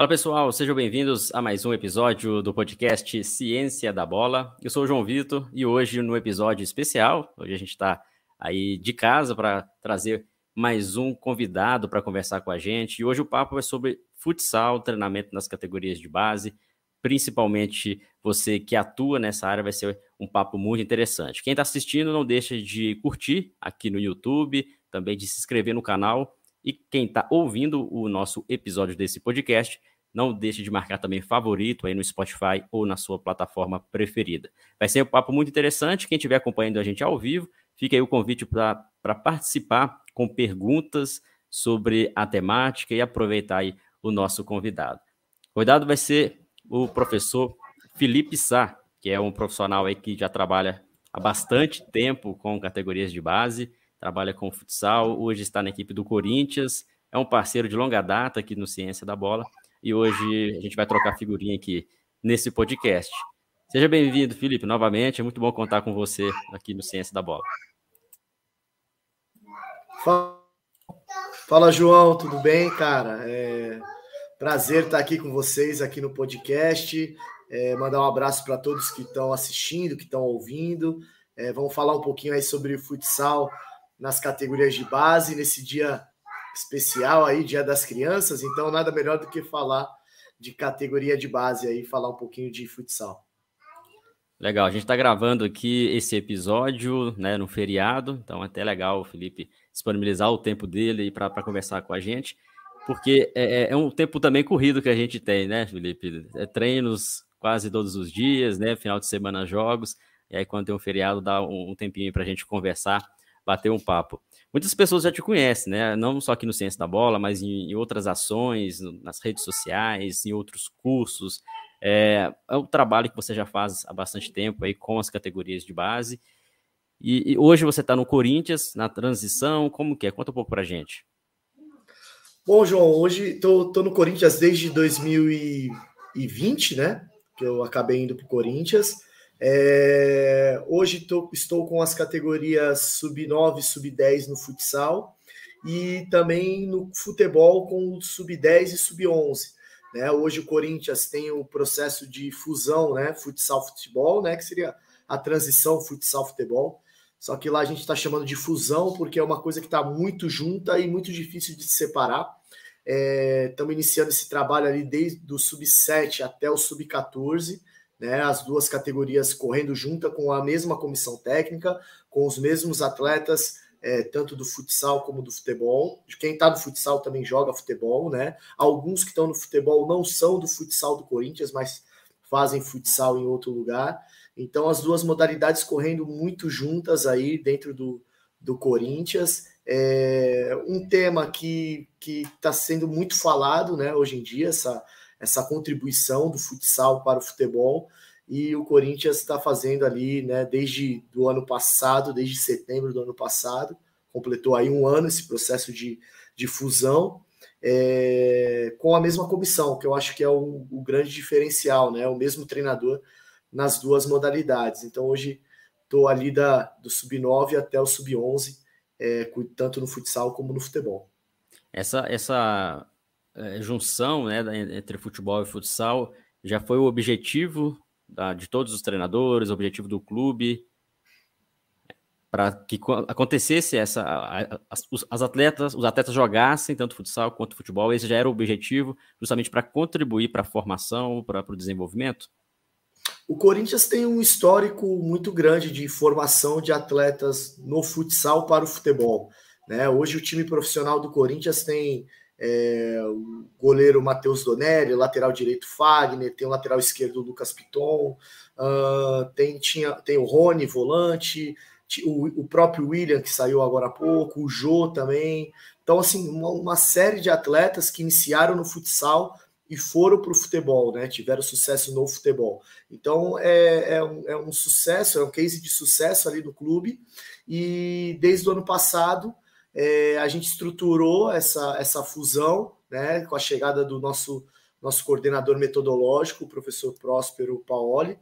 Fala pessoal, sejam bem-vindos a mais um episódio do podcast Ciência da Bola. Eu sou o João Vitor e hoje no episódio especial, hoje a gente está aí de casa para trazer mais um convidado para conversar com a gente. E hoje o papo é sobre futsal, treinamento nas categorias de base, principalmente você que atua nessa área, vai ser um papo muito interessante. Quem está assistindo, não deixa de curtir aqui no YouTube, também de se inscrever no canal. E quem está ouvindo o nosso episódio desse podcast, não deixe de marcar também favorito aí no Spotify ou na sua plataforma preferida. Vai ser um papo muito interessante. Quem estiver acompanhando a gente ao vivo, fica aí o convite para participar com perguntas sobre a temática e aproveitar aí o nosso convidado. O convidado vai ser o professor Felipe Sá, que é um profissional aí que já trabalha há bastante tempo com categorias de base, trabalha com futsal, hoje está na equipe do Corinthians, é um parceiro de longa data aqui no Ciência da Bola e hoje a gente vai trocar figurinha aqui nesse podcast. Seja bem-vindo, Felipe, novamente. É muito bom contar com você aqui no Ciência da Bola. Fala, João, tudo bem, cara? É prazer estar aqui com vocês aqui no podcast. É, mandar um abraço para todos que estão assistindo, que estão ouvindo. É, vamos falar um pouquinho aí sobre futsal nas categorias de base nesse dia especial aí, Dia das Crianças, então nada melhor do que falar de categoria de base aí, falar um pouquinho de futsal. Legal, a gente está gravando aqui esse episódio né, no feriado, então é até legal o Felipe disponibilizar o tempo dele para conversar com a gente, porque é, é, é, um tempo também corrido que a gente tem, né, Felipe? É treinos quase todos os dias, né? Final de semana jogos, e aí quando tem um feriado dá um, um tempinho para a gente conversar, bater um papo. Muitas pessoas já te conhecem, né? Não só aqui no Ciência da Bola, mas em, em outras ações, nas redes sociais, em outros cursos. É, é um trabalho que você já faz há bastante tempo aí com as categorias de base. E, e hoje você está no Corinthians, na transição, como que é? Conta um pouco para gente. Bom, João, hoje estou no Corinthians desde 2020, né? Que eu acabei indo para o Corinthians. É, hoje tô, estou com as categorias sub-9 sub-10 no futsal e também no futebol com sub-10 e sub-11. Né? Hoje o Corinthians tem o processo de fusão, né? futsal-futebol, né? que seria a transição futsal-futebol. Só que lá a gente está chamando de fusão porque é uma coisa que está muito junta e muito difícil de se separar. Estamos é, iniciando esse trabalho ali desde o sub-7 até o sub-14 né, as duas categorias correndo junto com a mesma comissão técnica, com os mesmos atletas, é, tanto do futsal como do futebol. Quem está no futsal também joga futebol, né? Alguns que estão no futebol não são do futsal do Corinthians, mas fazem futsal em outro lugar. Então, as duas modalidades correndo muito juntas aí dentro do, do Corinthians. É um tema que está sendo muito falado né, hoje em dia, essa essa contribuição do futsal para o futebol e o Corinthians está fazendo ali, né, desde do ano passado, desde setembro do ano passado, completou aí um ano esse processo de, de fusão é, com a mesma comissão, que eu acho que é o, o, grande diferencial, né, o mesmo treinador nas duas modalidades. Então hoje estou ali da, do sub-9 até o sub-11, é, tanto no futsal como no futebol. Essa, essa é, junção né, entre futebol e futsal já foi o objetivo da, de todos os treinadores, o objetivo do clube, para que acontecesse essa as, atletas os atletas jogassem tanto futsal quanto futebol esse já era o objetivo justamente para contribuir para a formação para o desenvolvimento? O Corinthians tem um histórico muito grande de formação de atletas no futsal para o futebol né? Hoje o time profissional do Corinthians tem é, o goleiro Matheus Donelli, lateral direito Fagner, tem o lateral esquerdo Lucas Piton, uh, tem, tinha, tem o Rony, volante, o, o, próprio William, que saiu agora há pouco, o Jô também. Então, assim, uma, uma série de atletas que iniciaram no futsal e foram para o futebol, né? Tiveram sucesso no futebol. Então é, é, um, é um sucesso, é um case de sucesso ali no clube. E desde o ano passado é, a gente estruturou essa, essa fusão né, com a chegada do nosso, nosso coordenador metodológico, o professor Próspero Paoli.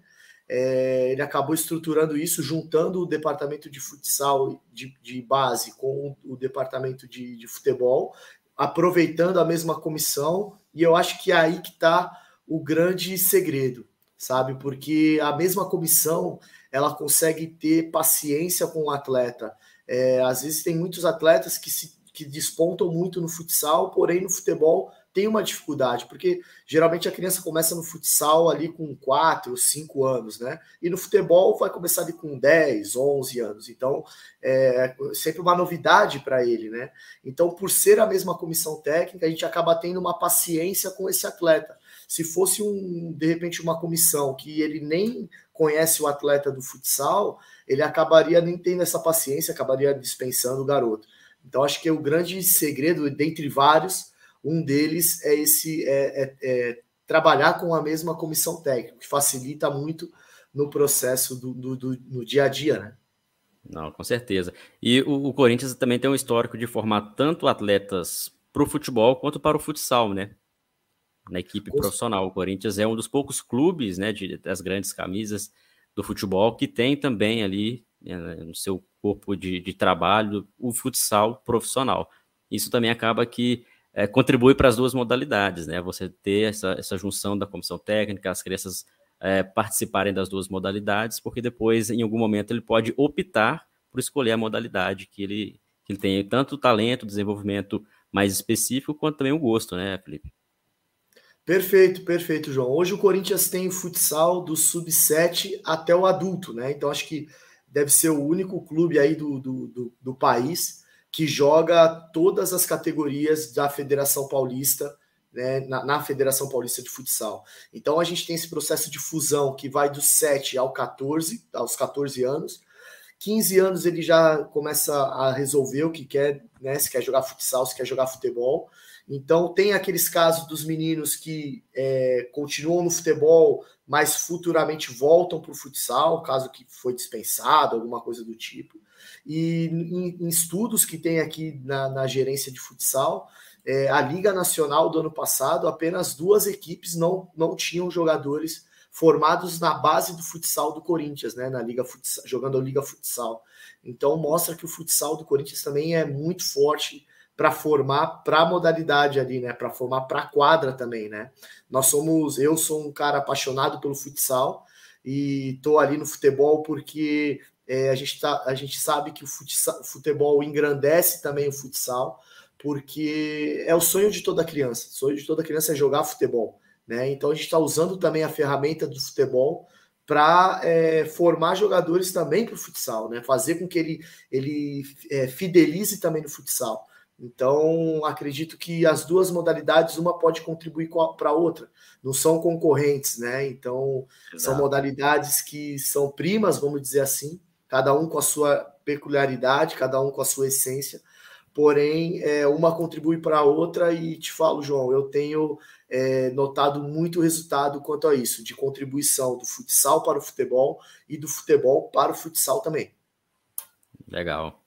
É, ele acabou estruturando isso, juntando o departamento de futsal de, de base com o departamento de, de futebol, aproveitando a mesma comissão, e eu acho que é aí que está o grande segredo, sabe? Porque a mesma comissão ela consegue ter paciência com o atleta. É, às vezes tem muitos atletas que se que despontam muito no futsal, porém no futebol tem uma dificuldade, porque geralmente a criança começa no futsal ali com 4, 5 anos, né? E no futebol vai começar ali com 10, 11 anos. Então, é sempre uma novidade para ele, né? Então, por ser a mesma comissão técnica, a gente acaba tendo uma paciência com esse atleta. Se fosse um, de repente, uma comissão que ele nem conhece o atleta do futsal, ele acabaria nem tendo essa paciência, acabaria dispensando o garoto. Então, acho que o grande segredo, dentre vários, um deles é esse é, é, é trabalhar com a mesma comissão técnica, que facilita muito no processo do, do, do no dia a dia, né? Não, com certeza. E o, o Corinthians também tem um histórico de formar tanto atletas para o futebol quanto para o futsal, né? Na equipe profissional. O Corinthians é um dos poucos clubes, né, de, das grandes camisas do futebol que tem também ali né, no seu corpo de, de trabalho o futsal profissional. Isso também acaba que é, contribui para as duas modalidades, né? Você ter essa, essa junção da comissão técnica, as crianças é, participarem das duas modalidades, porque depois, em algum momento, ele pode optar por escolher a modalidade que ele, que ele tem tanto o talento, desenvolvimento mais específico, quanto também o gosto, né, Felipe? Perfeito, perfeito, João. Hoje o Corinthians tem futsal do sub-7 até o adulto, né? Então acho que deve ser o único clube aí do, do, do, do país que joga todas as categorias da Federação Paulista, né, na, na, Federação Paulista de Futsal. Então a gente tem esse processo de fusão que vai dos 7 ao 14, aos 14 anos. 15 anos ele já começa a resolver o que quer, né? Se quer jogar futsal, se quer jogar futebol. Então tem aqueles casos dos meninos que é, continuam no futebol, mas futuramente voltam para o futsal, caso que foi dispensado, alguma coisa do tipo. E em, em estudos que tem aqui na, na gerência de futsal, é, a Liga Nacional do ano passado, apenas duas equipes não, não tinham jogadores formados na base do futsal do Corinthians, né? Na Liga futsal, jogando a Liga Futsal. Então mostra que o futsal do Corinthians também é muito forte para formar para a modalidade ali, né? Para formar para a quadra também, né? Nós somos, eu sou um cara apaixonado pelo futsal e tô ali no futebol porque é, a, gente tá, a gente sabe que o futsal, futebol engrandece também o futsal, porque é o sonho de toda criança. O sonho de toda criança é jogar futebol. Né? Então a gente está usando também a ferramenta do futebol para é, formar jogadores também para o futsal, né? fazer com que ele, ele é, fidelize também no futsal. Então, acredito que as duas modalidades, uma pode contribuir para a outra, não são concorrentes, né? Então, Exato. são modalidades que são primas, vamos dizer assim, cada um com a sua peculiaridade, cada um com a sua essência, porém, é, uma contribui para a outra, e te falo, João, eu tenho é, notado muito resultado quanto a isso, de contribuição do futsal para o futebol e do futebol para o futsal também. Legal.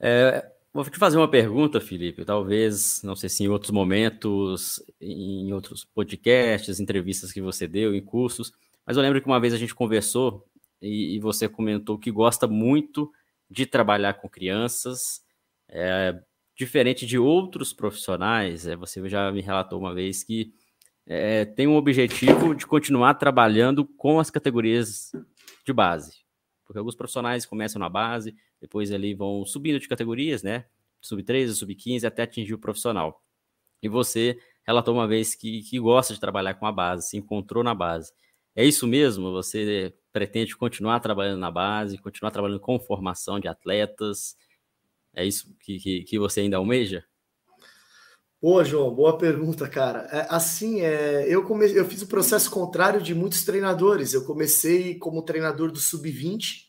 É, vou te fazer uma pergunta, Felipe. Talvez, não sei se em outros momentos, em outros podcasts, entrevistas que você deu, em cursos, mas eu lembro que uma vez a gente conversou e, e você comentou que gosta muito de trabalhar com crianças, é, diferente de outros profissionais. É, você já me relatou uma vez que é, tem um objetivo de continuar trabalhando com as categorias de base, porque alguns profissionais começam na base, depois ali vão subindo de categorias, né? Sub 13, sub 15, até atingir o profissional. E você relatou uma vez que, que gosta de trabalhar com a base, se encontrou na base. É isso mesmo? Você pretende continuar trabalhando na base, continuar trabalhando com formação de atletas? É isso que, que, que você ainda almeja? Boa, João, boa pergunta, cara. É, assim, é, eu, come, eu fiz o processo contrário de muitos treinadores. Eu comecei como treinador do Sub-20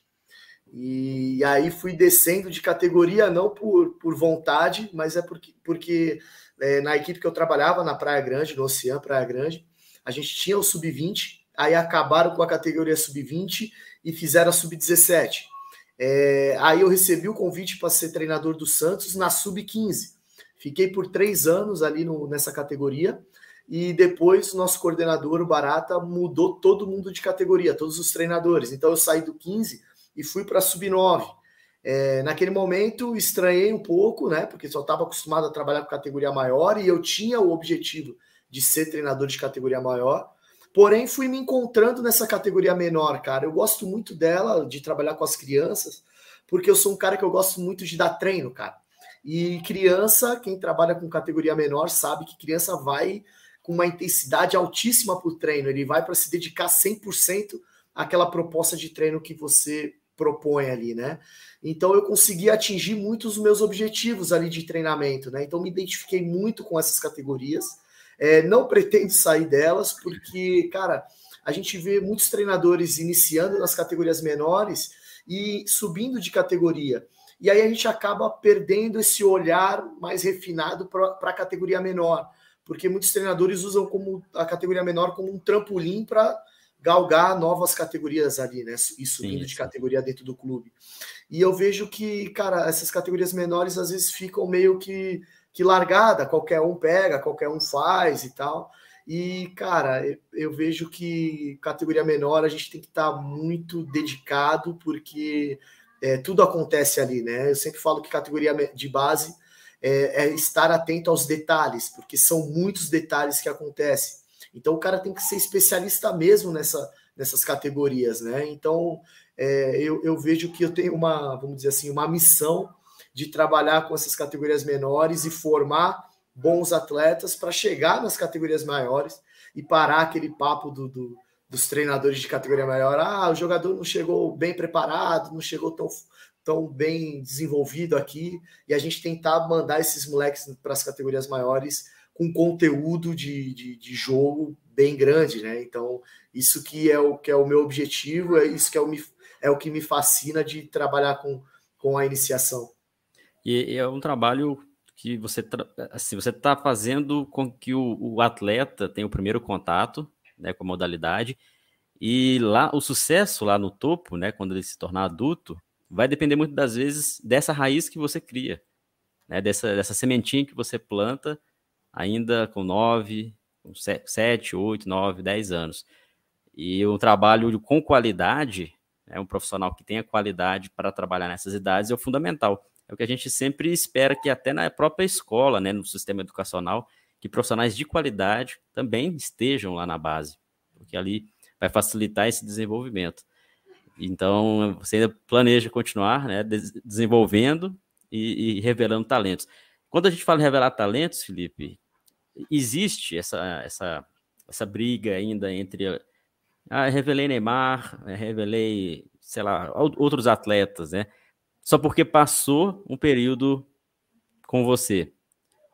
e aí fui descendo de categoria, não por, por vontade, mas é porque, porque é, na equipe que eu trabalhava, na Praia Grande, no Oceano Praia Grande, a gente tinha o Sub-20 aí acabaram com a categoria sub-20 e fizeram a sub-17. É, aí eu recebi o convite para ser treinador do Santos na sub-15. Fiquei por três anos ali no, nessa categoria e depois o nosso coordenador, o Barata, mudou todo mundo de categoria, todos os treinadores. Então eu saí do 15 e fui para a sub-9. É, naquele momento estranhei um pouco, né? Porque só estava acostumado a trabalhar com categoria maior e eu tinha o objetivo de ser treinador de categoria maior. Porém, fui me encontrando nessa categoria menor, cara. Eu gosto muito dela, de trabalhar com as crianças, porque eu sou um cara que eu gosto muito de dar treino, cara. E criança, quem trabalha com categoria menor, sabe que criança vai com uma intensidade altíssima para o treino. Ele vai para se dedicar 100% àquela proposta de treino que você propõe ali, né? Então eu consegui atingir muitos dos meus objetivos ali de treinamento, né? Então me identifiquei muito com essas categorias. É, não pretendo sair delas, porque, cara, a gente vê muitos treinadores iniciando nas categorias menores e subindo de categoria. E aí a gente acaba perdendo esse olhar mais refinado para a categoria menor, porque muitos treinadores usam como a categoria menor como um trampolim para galgar novas categorias ali, né? E subindo sim, de categoria dentro do clube. E eu vejo que, cara, essas categorias menores às vezes ficam meio que, que largada, qualquer um pega, qualquer um faz e tal. E, cara, eu vejo que categoria menor a gente tem que estar tá muito dedicado, porque é, tudo acontece ali, né? Eu sempre falo que categoria de base é, é estar atento aos detalhes, porque são muitos detalhes que acontecem. Então o cara tem que ser especialista mesmo nessa, nessas categorias, né? Então é, eu, eu vejo que eu tenho uma, vamos dizer assim, uma missão de trabalhar com essas categorias menores e formar bons atletas para chegar nas categorias maiores e parar aquele papo do, do, dos treinadores de categoria maior. Ah, o jogador não chegou bem preparado, não chegou tão, tão bem desenvolvido aqui, e a gente tentar mandar esses moleques para as categorias maiores com conteúdo de, de, de, jogo bem grande, né? Então, isso que é o que é o meu objetivo, é isso que é o, é o que me fascina de trabalhar com, com a iniciação. E é um trabalho que você assim, você está fazendo com que o, o, atleta tenha o primeiro contato né, com a modalidade e lá o sucesso lá no topo, né, quando ele se tornar adulto, vai depender muito das vezes dessa raiz que você cria, né, dessa, dessa sementinha que você planta ainda com 9, 7, 8, 9, 10 anos. E um trabalho com qualidade, é um profissional que tenha qualidade para trabalhar nessas idades é o fundamental. É o que a gente sempre espera que até na própria escola, né, no sistema educacional, que profissionais de qualidade também estejam lá na base, porque ali vai facilitar esse desenvolvimento. Então, você ainda planeja continuar né, desenvolvendo e, e revelando talentos. Quando a gente fala em revelar talentos, Felipe, existe essa, essa, essa briga ainda entre. Ah, revelei Neymar, revelei, sei lá, outros atletas, né? Só porque passou um período com você.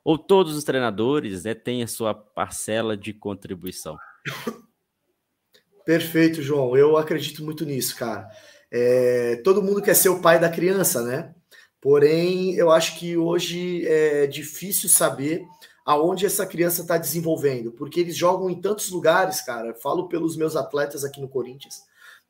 Ou todos os treinadores né, têm a sua parcela de contribuição? Perfeito, João. Eu acredito muito nisso, cara. É, todo mundo quer ser o pai da criança, né? Porém, eu acho que hoje é difícil saber aonde essa criança está desenvolvendo, porque eles jogam em tantos lugares, cara. falo pelos meus atletas aqui no Corinthians.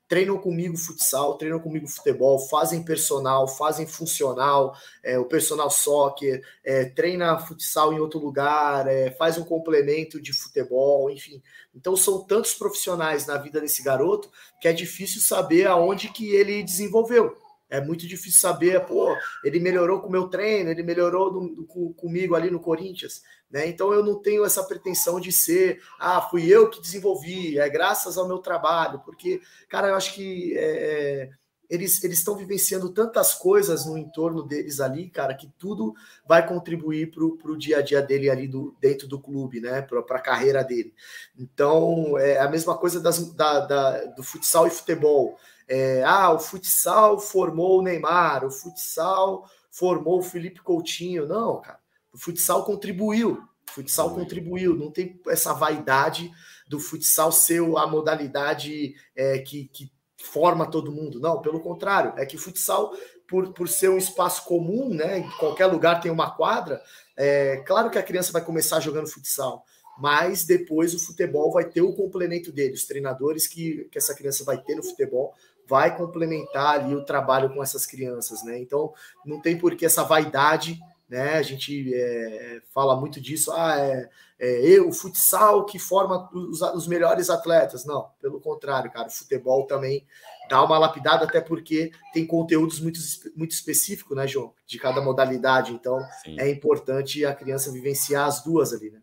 Treinam comigo futsal, treinam comigo futebol, fazem personal, fazem funcional, é, o personal soccer, é, treina futsal em outro lugar, é, faz um complemento de futebol, enfim. Então são tantos profissionais na vida desse garoto que é difícil saber aonde que ele desenvolveu. É muito difícil saber, pô, ele melhorou com o meu treino, ele melhorou no, com, comigo ali no Corinthians, né? Então eu não tenho essa pretensão de ser, ah, fui eu que desenvolvi, é graças ao meu trabalho, porque, cara, eu acho que é, é eles estão vivenciando tantas coisas no entorno deles ali, cara, que tudo vai contribuir para o dia a dia dele ali do, dentro do clube, né? Para a carreira dele. Então, é a mesma coisa das, da, da, do futsal e futebol. É, ah, o futsal formou o Neymar, o futsal formou o Felipe Coutinho. Não, cara, o futsal contribuiu. O futsal contribuiu. Não tem essa vaidade do futsal ser a modalidade é, que, que forma todo mundo. Não, pelo contrário, é que futsal, por, por ser um espaço comum, né? Em qualquer lugar tem uma quadra. É, claro que a criança vai começar jogando futsal, mas depois o futebol vai ter o complemento dele, os treinadores que, que essa criança vai ter no futebol vai complementar ali o trabalho com essas crianças, né? Então não tem por que essa vaidade né? A gente é, fala muito disso, ah, é, é eu, o futsal que forma os, os, melhores atletas. Não, pelo contrário, cara, o futebol também dá uma lapidada, até porque tem conteúdos muito, muito específicos, né, João? De cada modalidade. Então, Sim. é importante a criança vivenciar as duas ali, né?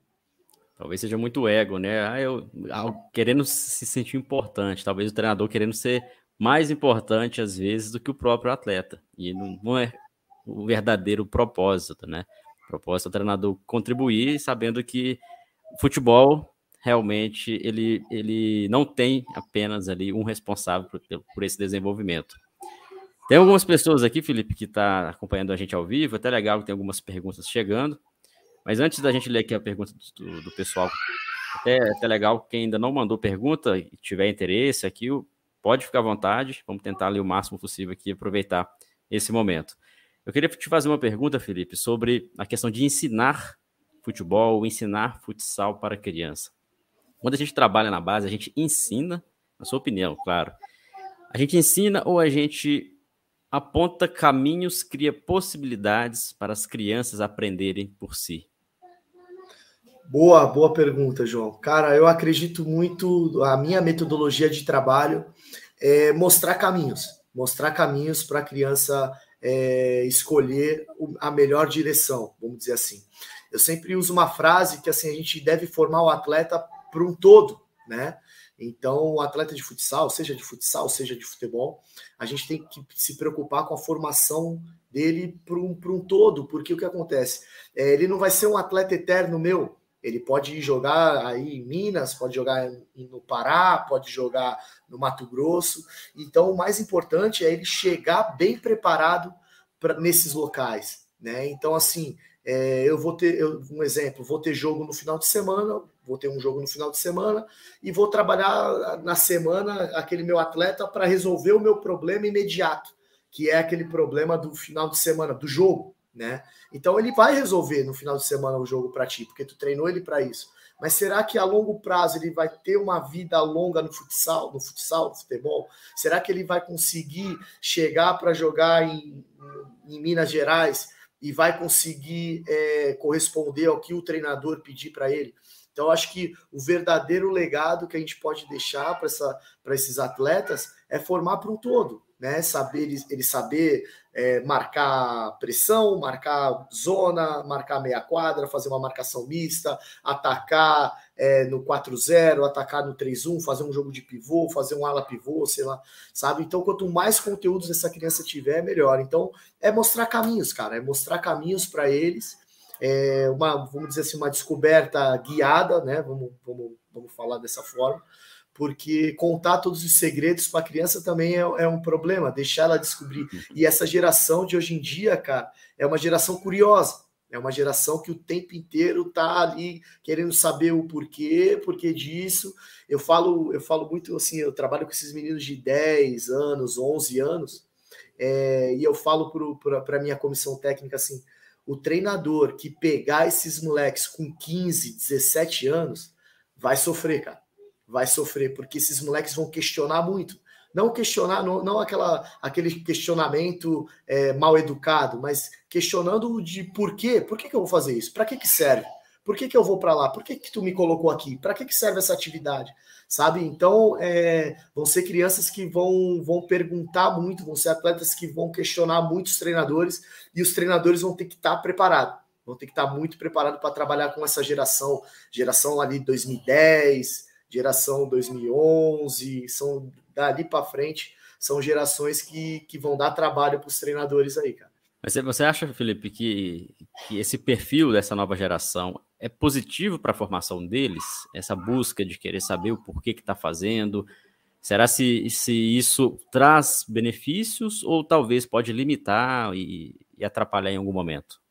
Talvez seja muito ego, né? Ah, eu, querendo se sentir importante, talvez o treinador querendo ser mais importante às vezes do que o próprio atleta. E não, não é o verdadeiro propósito, né? O propósito é o treinador contribuir sabendo que o futebol realmente ele, ele não tem apenas ali um responsável por, por esse desenvolvimento. Tem algumas pessoas aqui, Felipe, que está acompanhando a gente ao vivo, até legal que tem algumas perguntas chegando. Mas antes da gente ler aqui a pergunta do, do pessoal, até, até legal, quem ainda não mandou pergunta e tiver interesse aqui, pode ficar à vontade. Vamos tentar ler o máximo possível aqui aproveitar esse momento. Eu queria te fazer uma pergunta, Felipe, sobre a questão de ensinar futebol, ensinar futsal para criança. Quando a gente trabalha na base, a gente ensina, na sua opinião, claro. A gente ensina ou a gente aponta caminhos, cria possibilidades para as crianças aprenderem por si? Boa, boa pergunta, João. Cara, eu acredito muito, a minha metodologia de trabalho é mostrar caminhos, mostrar caminhos para a criança é, escolher a melhor direção, vamos dizer assim. Eu sempre uso uma frase que assim a gente deve formar o atleta para um todo, né? Então, o atleta de futsal, seja de futsal, seja de futebol, a gente tem que se preocupar com a formação dele para um, um todo, porque o que acontece? É, ele não vai ser um atleta eterno meu, ele pode jogar aí em Minas, pode jogar no Pará, pode jogar no Mato Grosso. Então, o mais importante é ele chegar bem preparado para nesses locais, né? Então, assim, é, eu vou ter eu, um exemplo, vou ter jogo no final de semana, vou ter um jogo no final de semana e vou trabalhar na semana aquele meu atleta para resolver o meu problema imediato, que é aquele problema do final de semana, do jogo né? Então ele vai resolver no final de semana o jogo para ti, porque tu treinou ele para isso. Mas será que a longo prazo ele vai ter uma vida longa no futsal, no futsal, no futebol? Será que ele vai conseguir chegar para jogar em, em, Minas Gerais e vai conseguir é, corresponder ao que o treinador pedir para ele? Então, acho que o verdadeiro legado que a gente pode deixar para esses atletas é formar para um todo, né? Saber ele, saber é, marcar pressão, marcar zona, marcar meia quadra, fazer uma marcação mista, atacar é, no 4-0, atacar no 3-1, fazer um jogo de pivô, fazer um ala pivô, sei lá, sabe? Então, quanto mais conteúdos essa criança tiver, melhor. Então, é mostrar caminhos, cara, é mostrar caminhos para eles. É uma, vamos dizer assim, uma descoberta guiada, né? Vamos, vamos, vamos falar dessa forma porque contar todos os segredos para a criança também é, é, um problema, deixar ela descobrir. E essa geração de hoje em dia, cara, é uma geração curiosa. É uma geração que o tempo inteiro tá ali querendo saber o porquê, porquê disso. Eu falo, eu falo muito assim, eu trabalho com esses meninos de 10 anos, 11 anos, é, e eu falo para a minha comissão técnica assim: o treinador que pegar esses moleques com 15, 17 anos vai sofrer, cara vai sofrer, porque esses moleques vão questionar muito. Não questionar, não, não aquela, aquele questionamento é, mal educado, mas questionando de por quê? Por que, que eu vou fazer isso? Para que, que serve? Por que, que eu vou para lá? Por que, que tu me colocou aqui? Para que, que serve essa atividade? Sabe? Então, é, vão ser crianças que vão, vão perguntar muito, vão ser atletas que vão questionar muitos treinadores e os treinadores vão ter que estar preparados. Vão ter que estar muito preparados para trabalhar com essa geração, geração ali 2010, geração 2011, são dali para frente, são gerações que, que vão dar trabalho para os treinadores aí, cara. Mas você acha, Felipe, que, que esse perfil dessa nova geração é positivo para a formação deles? Essa busca de querer saber o porquê que está fazendo? Será se, se isso traz benefícios ou talvez pode limitar e, e atrapalhar em algum momento?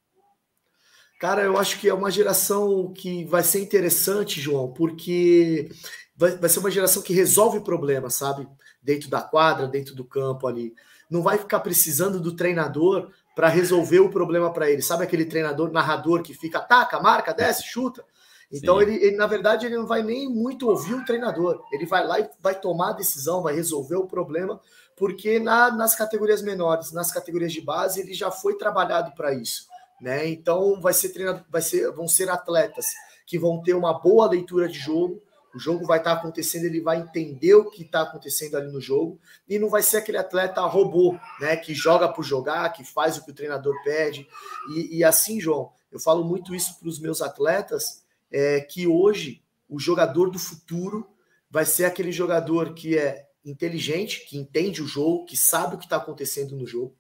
Cara, eu acho que é uma geração que vai ser interessante, João, porque vai, vai ser uma geração que resolve problemas, sabe? Dentro da quadra, dentro do campo ali. Não vai ficar precisando do treinador para resolver o problema para ele. Sabe aquele treinador, narrador que fica, ataca, marca, desce, chuta? Então, ele, ele, na verdade, ele não vai nem muito ouvir o treinador. Ele vai lá e vai tomar a decisão, vai resolver o problema, porque na, nas categorias menores, nas categorias de base, ele já foi trabalhado para isso né? Então vai ser treinado, vai ser, vão ser atletas que vão ter uma boa leitura de jogo. O jogo vai estar acontecendo, ele vai entender o que está acontecendo ali no jogo e não vai ser aquele atleta robô, né? Que joga por jogar, que faz o que o treinador pede. E, e assim, João, eu falo muito isso para os meus atletas, é, que hoje o jogador do futuro vai ser aquele jogador que é inteligente, que entende o jogo, que sabe o que está acontecendo no jogo,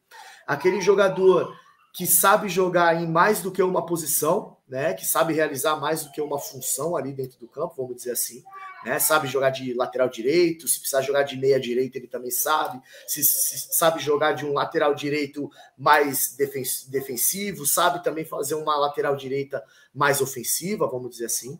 aquele jogador que sabe jogar em mais do que uma posição, né? Que sabe realizar mais do que uma função ali dentro do campo, vamos dizer assim, né? Sabe jogar de lateral direito, se precisar jogar de meia direita, ele também sabe. Se, se sabe jogar de um lateral direito mais defensivo, sabe também fazer uma lateral direita mais ofensiva, vamos dizer assim.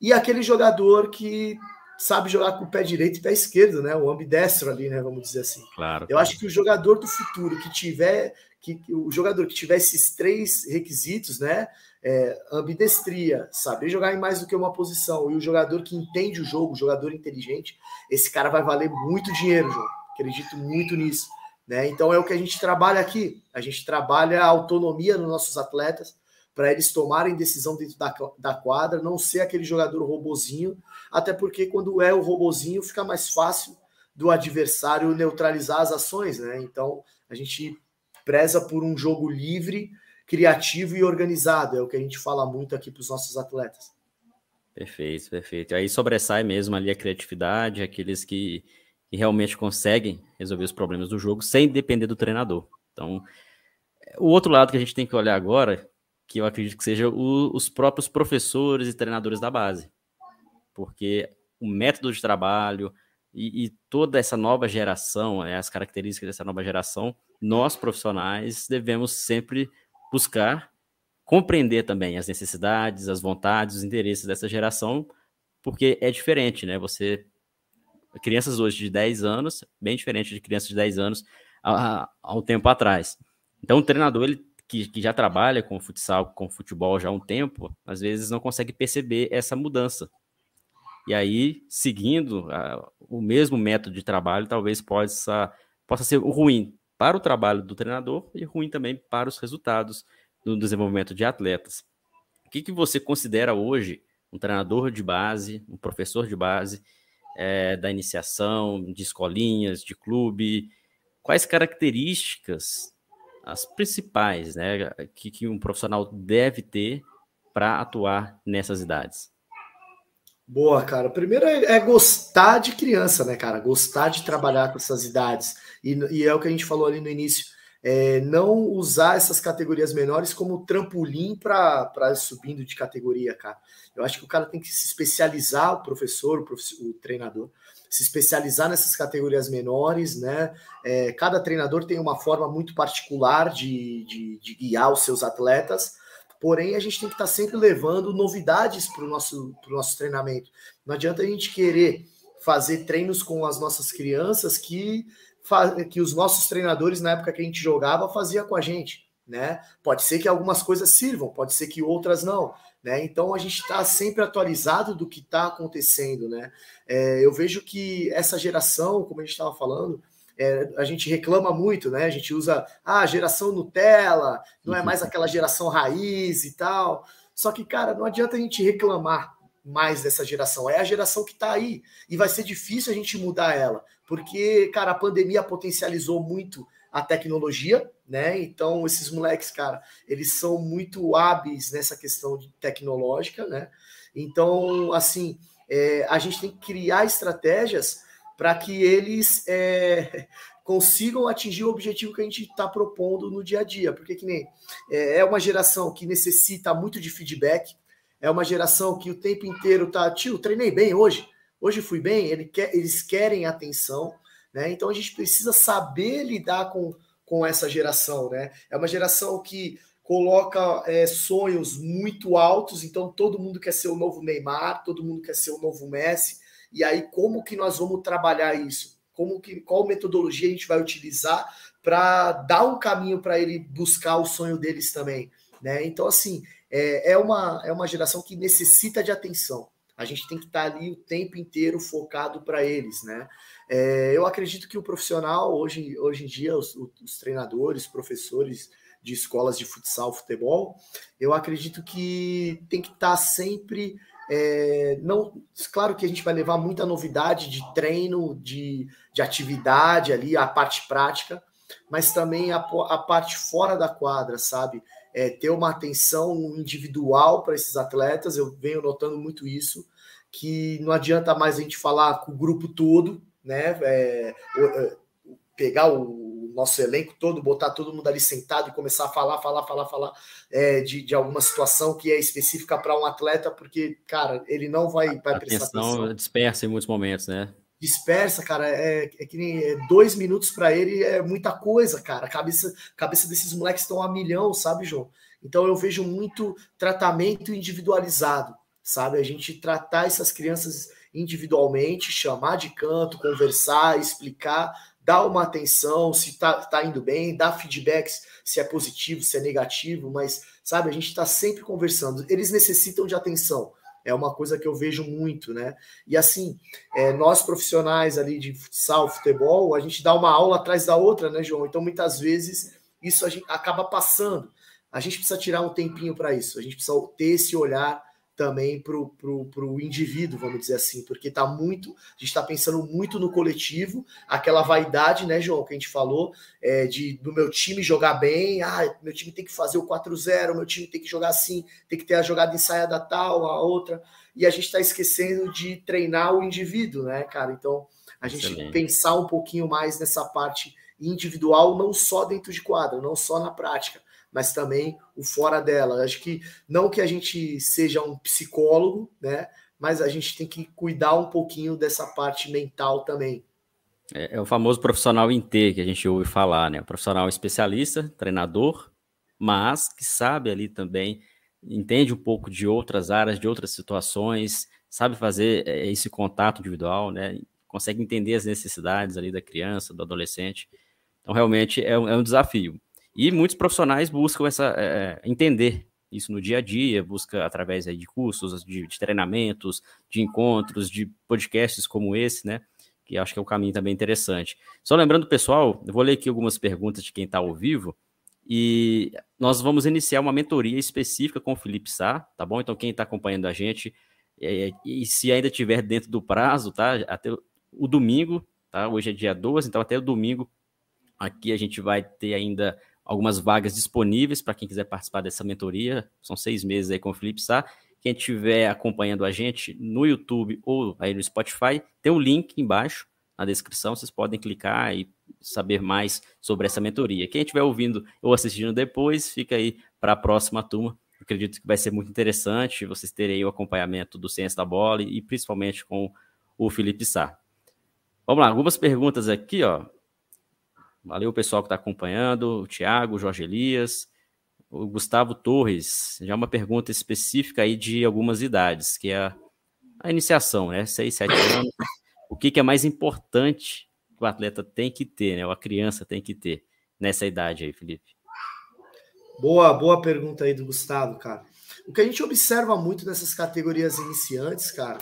E aquele jogador que sabe jogar com o pé direito e pé esquerdo, né? O ambidestro ali, né? Vamos dizer assim. Claro. Eu acho que o jogador do futuro que tiver, que, o jogador que tiver esses três requisitos, né? É, ambidestria, saber jogar em mais do que uma posição, e o jogador que entende o jogo, o jogador inteligente, esse cara vai valer muito dinheiro, João. Acredito muito nisso. Né? Então é o que a gente trabalha aqui. A gente trabalha a autonomia nos nossos atletas, para eles tomarem decisão dentro da, da quadra, não ser aquele jogador robozinho, até porque quando é o robozinho fica mais fácil do adversário neutralizar as ações, né? Então a gente preza por um jogo livre, criativo e organizado, é o que a gente fala muito aqui para os nossos atletas. Perfeito, perfeito. Aí sobressai mesmo ali a criatividade, aqueles que, que realmente conseguem resolver os problemas do jogo sem depender do treinador. Então, o outro lado que a gente tem que olhar agora, que eu acredito que seja o, os próprios professores e treinadores da base. Porque o método de trabalho e, e toda essa nova geração, é, as características dessa nova geração, nós profissionais devemos sempre buscar compreender também as necessidades, as vontades, os interesses dessa geração, porque é diferente, né? Você crianças hoje de 10 anos, bem diferente de crianças de 10 anos há, um tempo atrás. Então, o treinador ele que, que já trabalha com futsal, com futebol já há um tempo, às vezes não consegue perceber essa mudança. E aí, seguindo uh, o mesmo método de trabalho, talvez possa, possa ser ruim para o trabalho do treinador e ruim também para os resultados do desenvolvimento de atletas. O que, que você considera hoje um treinador de base, um professor de base, é, da iniciação, de escolinhas, de clube? Quais características as principais, né, que, que um profissional deve ter para atuar nessas idades? Boa, cara. Primeiro é, é, gostar de criança, né, cara? Gostar de trabalhar com essas idades. E, e é o que a gente falou ali no início. É, não usar essas categorias menores como trampolim para subindo de categoria, cara. Eu acho que o cara tem que se especializar, o professor, o, professor, o treinador, se especializar nessas categorias menores, né? É, cada treinador tem uma forma muito particular de, de, de guiar os seus atletas, porém a gente tem que estar sempre levando novidades para o nosso, nosso treinamento. Não adianta a gente querer fazer treinos com as nossas crianças que, que os nossos treinadores, na época que a gente jogava, fazia com a gente. Né? Pode ser que algumas coisas sirvam, pode ser que outras não. Né? Então a gente está sempre atualizado do que está acontecendo. Né? É, eu vejo que essa geração, como a gente estava falando, é, a gente reclama muito, né? A gente usa ah, geração Nutella, não é mais aquela geração raiz e tal. Só que, cara, não adianta a gente reclamar mais dessa geração. É a geração que está aí. E vai ser difícil a gente mudar ela. Porque, cara, a pandemia potencializou muito a tecnologia, né? Então, esses moleques, cara, eles são muito hábeis nessa questão tecnológica, né? Então, assim, é, a gente tem que criar estratégias para que eles é, consigam atingir o objetivo que a gente está propondo no dia a dia. Porque que nem é, é uma geração que necessita muito de feedback, é uma geração que o tempo inteiro tá, tio, treinei bem hoje, hoje fui bem, ele quer, eles querem atenção, né? Então a gente precisa saber lidar com, com essa geração. Né? É uma geração que coloca é, sonhos muito altos, então todo mundo quer ser o novo Neymar, todo mundo quer ser o novo Messi. E aí, como que nós vamos trabalhar isso? Como que, qual metodologia a gente vai utilizar para dar um caminho para ele buscar o sonho deles também? Né? Então, assim, é, é, uma, é uma geração que necessita de atenção. A gente tem que estar tá ali o tempo inteiro focado para eles, né? É, eu acredito que o profissional, hoje, hoje em dia, os, os treinadores, professores de escolas de futsal, futebol, eu acredito que tem que estar tá sempre é, não, claro que a gente vai levar muita novidade de treino, de, de atividade ali, a parte prática, mas também a, a parte fora da quadra, sabe? É, ter uma atenção individual para esses atletas, eu venho notando muito isso, que não adianta mais a gente falar com o grupo todo, né? É, é pegar o nosso elenco todo, botar todo mundo ali sentado e começar a falar, falar, falar, falar é, de, de alguma situação que é específica para um atleta, porque, cara, ele não vai, vai prestar atenção. dispersa em muitos momentos, né? Dispersa, cara, é, é que nem é, dois minutos para ele é muita coisa, cara. A cabeça, cabeça desses moleques estão a milhão, sabe, João? Então eu vejo muito tratamento individualizado, sabe? A gente tratar essas crianças individualmente, chamar de canto, conversar, explicar dá uma atenção se tá, tá indo bem, dá feedbacks se é positivo, se é negativo, mas sabe, a gente está sempre conversando. Eles necessitam de atenção. É uma coisa que eu vejo muito, né? E assim, é, nós profissionais ali de futsal, futebol, a gente dá uma aula atrás da outra, né, João? Então, muitas vezes, isso a gente acaba passando. A gente precisa tirar um tempinho para isso. A gente precisa ter esse olhar também para o indivíduo, vamos dizer assim, porque está muito, a gente está pensando muito no coletivo, aquela vaidade, né, João, que a gente falou, é, de do meu time jogar bem, ah, meu time tem que fazer o 4-0, meu time tem que jogar assim, tem que ter a jogada ensaiada tal, a outra, e a gente está esquecendo de treinar o indivíduo, né, cara? Então, a gente Excelente. pensar um pouquinho mais nessa parte individual, não só dentro de quadra, não só na prática, mas também o fora dela. Acho que não que a gente seja um psicólogo, né? Mas a gente tem que cuidar um pouquinho dessa parte mental também. É, é o famoso profissional em T que a gente ouve falar, né? O profissional especialista, treinador, mas que sabe ali também, entende um pouco de outras áreas, de outras situações, sabe fazer é, esse contato individual, né? Consegue entender as necessidades ali da criança, do adolescente. Então, realmente é um, é um desafio. E muitos profissionais buscam essa, é, entender isso no dia a dia, busca através aí, de cursos, de, de, treinamentos, de encontros, de podcasts como esse, né? Que acho que é um caminho também interessante. Só lembrando, pessoal, eu vou ler aqui algumas perguntas de quem está ao vivo. E nós vamos iniciar uma mentoria específica com o Felipe Sá, tá bom? Então, quem está acompanhando a gente, é, e se ainda tiver dentro do prazo, tá? Até o domingo, tá? Hoje é dia 12, então até o domingo aqui a gente vai ter ainda algumas vagas disponíveis para quem quiser participar dessa mentoria. São seis meses aí com o Felipe Sá. Quem estiver acompanhando a gente no YouTube ou aí no Spotify, tem um link embaixo na descrição. Vocês podem clicar e saber mais sobre essa mentoria. Quem estiver ouvindo ou assistindo depois, fica aí para a próxima turma. Acredito que vai ser muito interessante vocês terem o acompanhamento do Ciência da Bola e principalmente com o Felipe Sá. Vamos lá, algumas perguntas aqui, ó. Valeu o pessoal que está acompanhando, o Thiago, o Jorge Elias, o Gustavo Torres. Já uma pergunta específica aí de algumas idades, que é a, a iniciação, né? 6, 7 anos. O que, que, é mais importante que o atleta tem que ter, né? Ou a criança tem que ter nessa idade aí, Felipe? Boa, boa pergunta aí do Gustavo, cara. O que a gente observa muito nessas categorias iniciantes, cara,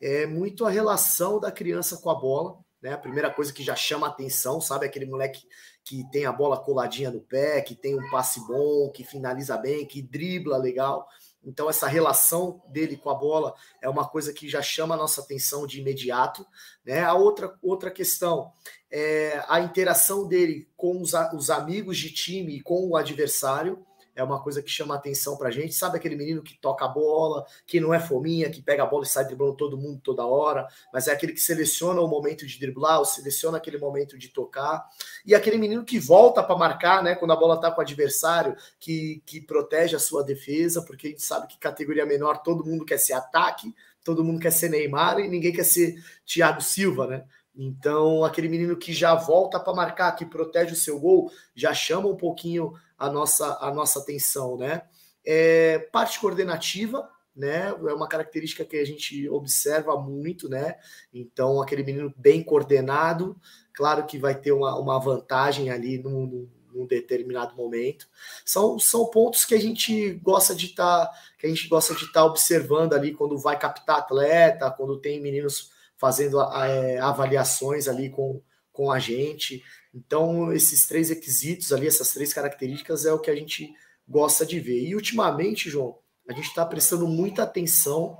é muito a relação da criança com a bola né? A primeira coisa que já chama atenção, sabe? Aquele moleque que tem a bola coladinha no pé, que tem um passe bom, que finaliza bem, que dribla legal. Então, essa relação dele com a bola é uma coisa que já chama a nossa atenção de imediato. Né? A outra, outra questão é a interação dele com os, os amigos de time e com o adversário é uma coisa que chama atenção pra gente. Sabe aquele menino que toca a bola, que não é fominha, que pega a bola e sai driblando todo mundo toda hora, mas é aquele que seleciona o momento de driblar, ou seleciona aquele momento de tocar. E aquele menino que volta para marcar, né, quando a bola tá com o adversário, que, que protege a sua defesa, porque a gente sabe que categoria menor todo mundo quer ser ataque, todo mundo quer ser Neymar e ninguém quer ser Thiago Silva, né? Então, aquele menino que já volta para marcar, que protege o seu gol, já chama um pouquinho a nossa, a nossa atenção, né? É, parte coordenativa, né? É uma característica que a gente observa muito, né? Então, aquele menino bem coordenado, claro que vai ter uma, uma vantagem ali num, determinado momento. São, são pontos que a gente gosta de estar tá, que a gente gosta de estar tá observando ali quando vai captar atleta, quando tem meninos fazendo é, avaliações ali com, com a gente. Então, esses três requisitos ali, essas três características é o que a gente gosta de ver. E ultimamente, João, a gente está prestando muita atenção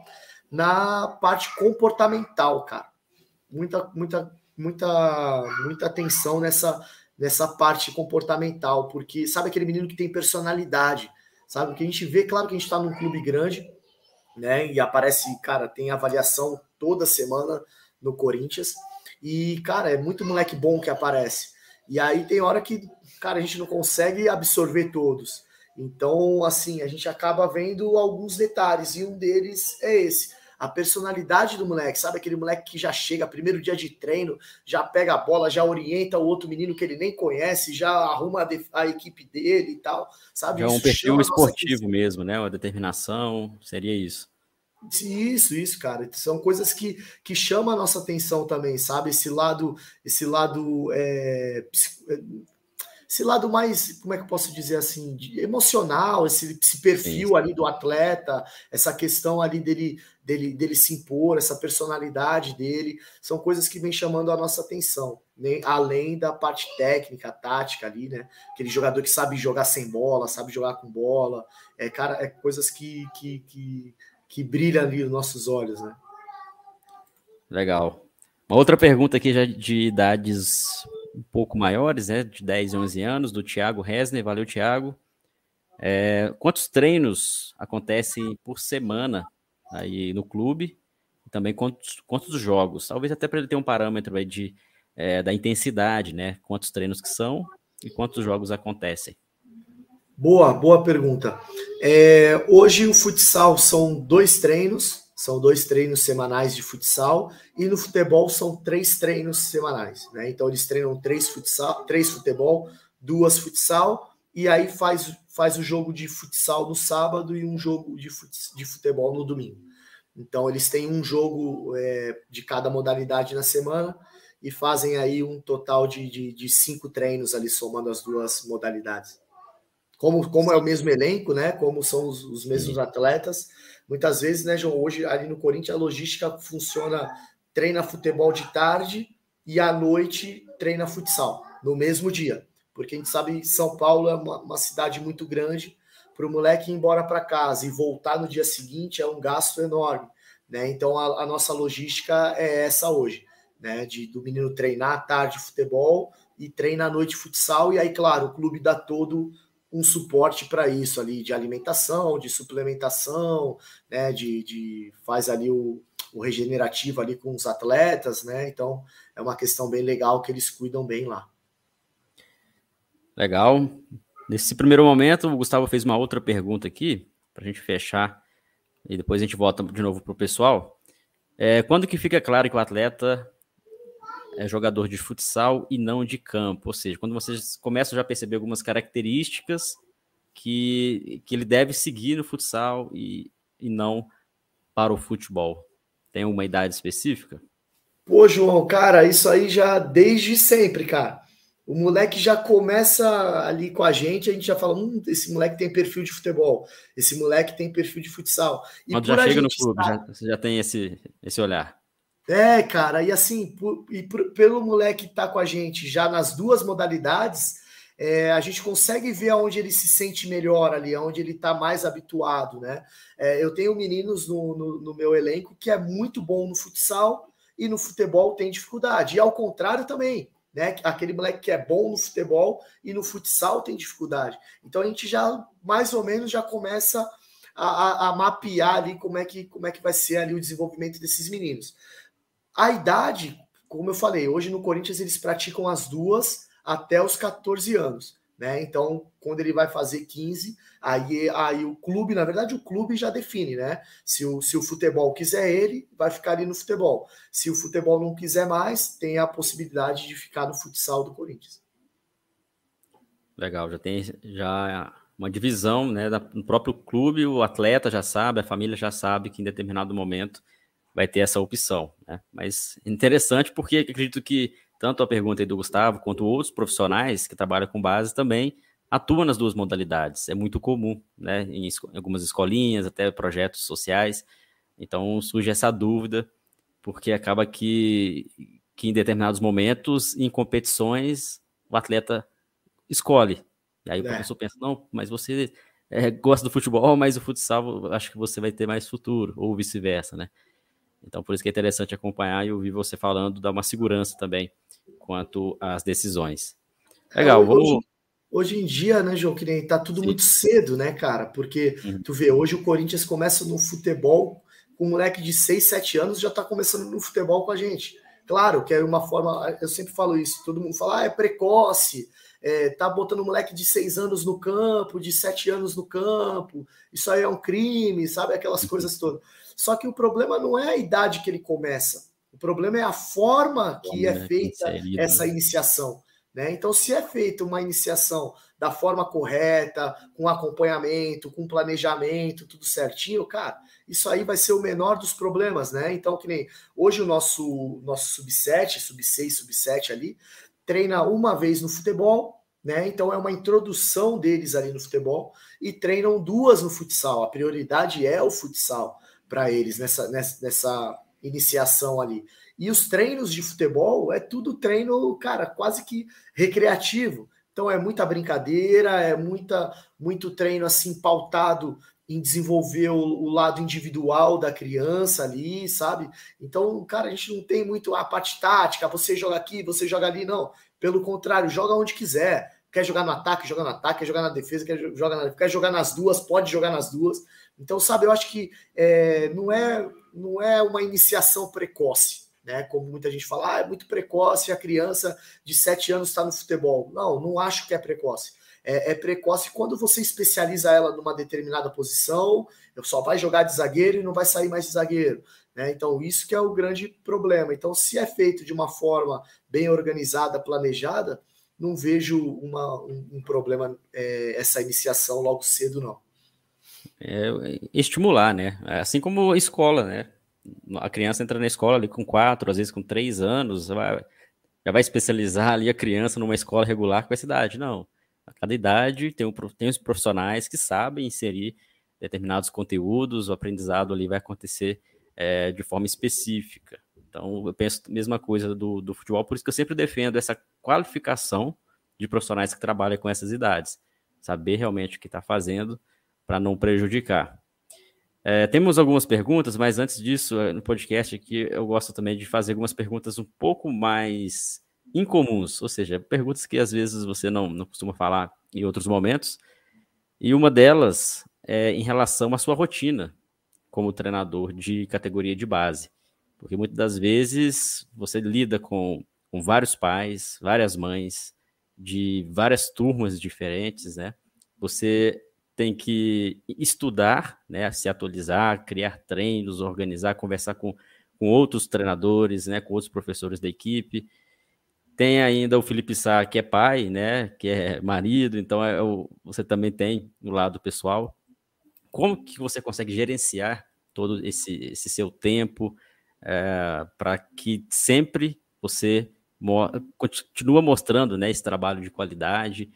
na parte comportamental, cara. Muita, muita, muita, muita atenção nessa, nessa parte comportamental, porque sabe aquele menino que tem personalidade, sabe? Que a gente vê, claro que a gente está num clube grande, né? E aparece, cara, tem avaliação toda semana no Corinthians. E, cara, é muito moleque bom que aparece. E aí tem hora que, cara, a gente não consegue absorver todos. Então, assim, a gente acaba vendo alguns detalhes, e um deles é esse. A personalidade do moleque, sabe? Aquele moleque que já chega, primeiro dia de treino, já pega a bola, já orienta o outro menino que ele nem conhece, já arruma a, a equipe dele e tal, sabe? É um perfil esportivo mesmo, né? Uma determinação, seria isso. Isso, isso, cara. São coisas que, que chamam a nossa atenção também, sabe? Esse lado, esse lado, é, esse lado mais, como é que eu posso dizer assim, emocional, esse, esse perfil Sim. ali do atleta, essa questão ali dele, dele, dele se impor, essa personalidade dele, são coisas que vem chamando a nossa atenção, né? além da parte técnica, tática ali, né? Aquele jogador que sabe jogar sem bola, sabe jogar com bola, é cara, é coisas que, que, que que brilha ali nos nossos olhos, né? Legal. Uma outra pergunta aqui já de idades um pouco maiores, né? De 10 e 11 anos, do Thiago Resner. Valeu, Thiago. É, quantos treinos acontecem por semana aí no clube? E também quantos, quantos jogos? Talvez até para ele ter um parâmetro aí de, é, da intensidade, né? Quantos treinos que são e quantos jogos acontecem. Boa, boa pergunta. É, hoje o futsal são dois treinos, são dois treinos semanais de futsal, e no futebol são três treinos semanais. Né? Então eles treinam três futsal, três futebol, duas futsal, e aí faz, faz o jogo de futsal no sábado e um jogo de, de futebol no domingo. Então eles têm um jogo é, de cada modalidade na semana e fazem aí um total de, de, de cinco treinos ali somando as duas modalidades como, como é o mesmo elenco, né? Como são os, os mesmos Sim. atletas. Muitas vezes, né, João? Hoje ali no Corinthians a logística funciona: treina futebol de tarde e à noite treina futsal no mesmo dia. Porque a gente sabe que São Paulo é uma, uma cidade muito grande. Para o moleque ir embora para casa e voltar no dia seguinte é um gasto enorme. Né? Então a, a nossa logística é essa hoje, né? De do menino treinar à tarde futebol e treina à noite futsal, e aí, claro, o clube dá todo um suporte para isso ali de alimentação, de suplementação, né, de, de faz ali o, o, regenerativo ali com os atletas, né? Então é uma questão bem legal que eles cuidam bem lá. Legal. Nesse primeiro momento, o Gustavo fez uma outra pergunta aqui para a gente fechar e depois a gente volta de novo para o pessoal. É, quando que fica claro que o atleta é jogador de futsal e não de campo. Ou seja, quando vocês começam já a perceber algumas características que, que ele deve seguir no futsal e, e não para o futebol. Tem uma idade específica? Pô, João, cara, isso aí já desde sempre, cara. O moleque já começa ali com a gente, a gente já fala: hum, esse moleque tem perfil de futebol, esse moleque tem perfil de futsal. E Quando já chega no clube, já, você já tem esse, esse olhar. É, cara, e assim, por, e por, pelo moleque que tá com a gente já nas duas modalidades, é, a gente consegue ver aonde ele se sente melhor ali, aonde ele tá mais habituado, né? É, eu tenho meninos no, no, no, meu elenco que é muito bom no futsal e no futebol tem dificuldade. E ao contrário também, né? Aquele moleque que é bom no futebol e no futsal tem dificuldade. Então a gente já mais ou menos já começa a, a, a mapear ali como é que como é que vai ser ali o desenvolvimento desses meninos. A idade, como eu falei, hoje no Corinthians eles praticam as duas até os 14 anos. Né? Então, quando ele vai fazer 15, aí, aí o clube, na verdade, o clube já define, né? Se o, se o futebol quiser ele, vai ficar ali no futebol. Se o futebol não quiser mais, tem a possibilidade de ficar no futsal do Corinthians. Legal, já tem já uma divisão, né? No próprio clube, o atleta já sabe, a família já sabe que em determinado momento vai ter essa opção. Né? Mas interessante porque acredito que tanto a pergunta aí do Gustavo quanto outros profissionais que trabalham com base também atuam nas duas modalidades. É muito comum, né? Em, algumas escolinhas, até projetos sociais. Então surge essa dúvida, porque acaba que, que em determinados momentos, em competições, o atleta escolhe. E aí o é. professor pensa, não, mas você é, gosta do futebol, mas o futsal acho que você vai ter mais futuro, ou vice-versa, né? Então, por isso que é interessante acompanhar e ouvir você falando, dar uma segurança também quanto às decisões. Legal, é, hoje, vamos... hoje em dia, né, João, que nem tá tudo Sim. muito cedo, né, cara? Porque uhum. tu vê, hoje o Corinthians começa no futebol com um moleque de 6, 7 anos já tá começando no futebol com a gente. Claro que é uma forma, eu sempre falo isso, todo mundo fala, ah, é precoce, é, tá botando um moleque de seis anos no campo, de sete anos no campo, isso aí é um crime, sabe? Aquelas uhum. coisas todas. Só que o problema não é a idade que ele começa, o problema é a forma que é feita essa iniciação. Né? Então, se é feita uma iniciação da forma correta, com acompanhamento, com planejamento, tudo certinho, cara, isso aí vai ser o menor dos problemas, né? Então, que nem hoje o nosso nosso sub-7, sub-6, sub-7 ali, treina uma vez no futebol, né? Então é uma introdução deles ali no futebol e treinam duas no futsal. A prioridade é o futsal para eles nessa, nessa, nessa iniciação ali. E os treinos de futebol é tudo treino, cara, quase que recreativo. Então é muita brincadeira, é muita muito treino assim pautado em desenvolver o, o, lado individual da criança ali, sabe? Então, cara, a gente não tem muito a parte tática, você joga aqui, você joga ali, não. Pelo contrário, joga onde quiser. Quer jogar no ataque, joga no ataque, quer jogar na defesa, quer jogar, na, quer jogar nas duas, pode jogar nas duas. Então, sabe, eu acho que é, não, é, não é uma iniciação precoce, né? Como muita gente fala, ah, é muito precoce, a criança de 7 anos está no futebol. Não, não acho que é precoce é, é, precoce quando você especializa ela numa determinada posição, só vai jogar de zagueiro e não vai sair mais de zagueiro. Né? Então, isso que é o grande problema. Então, se é feito de uma forma bem organizada, planejada, não vejo uma, um, um problema é, essa iniciação logo cedo, não. É, estimular, né? Assim como a escola, né? A criança entra na escola ali com quatro, às vezes com três anos, vai, já vai especializar ali a criança numa escola regular com essa idade. Não. A cada idade tem, um, tem os profissionais que sabem inserir determinados conteúdos, o aprendizado ali vai acontecer é, de forma específica. Então, eu penso a mesma coisa do, do futebol, por isso que eu sempre defendo essa qualificação de profissionais que trabalham com essas idades. Saber realmente o que está fazendo para não prejudicar. É, temos algumas perguntas, mas antes disso, é, no podcast aqui, eu gosto também de fazer algumas perguntas um pouco mais incomuns, ou seja, perguntas que às vezes você não, não costuma falar em outros momentos. E uma delas é em relação à sua rotina como treinador de categoria de base. Porque muitas das vezes você lida com, com vários pais, várias mães, de várias turmas diferentes, né? Você tem que estudar, né, se atualizar, criar treinos, organizar, conversar com, com outros treinadores, né, com outros professores da equipe, tem ainda o Felipe Sá, que é pai, né? Que é marido, então é o, você também tem o lado pessoal. Como que você consegue gerenciar todo esse, esse seu tempo é, para que sempre você mo continua mostrando né, esse trabalho de qualidade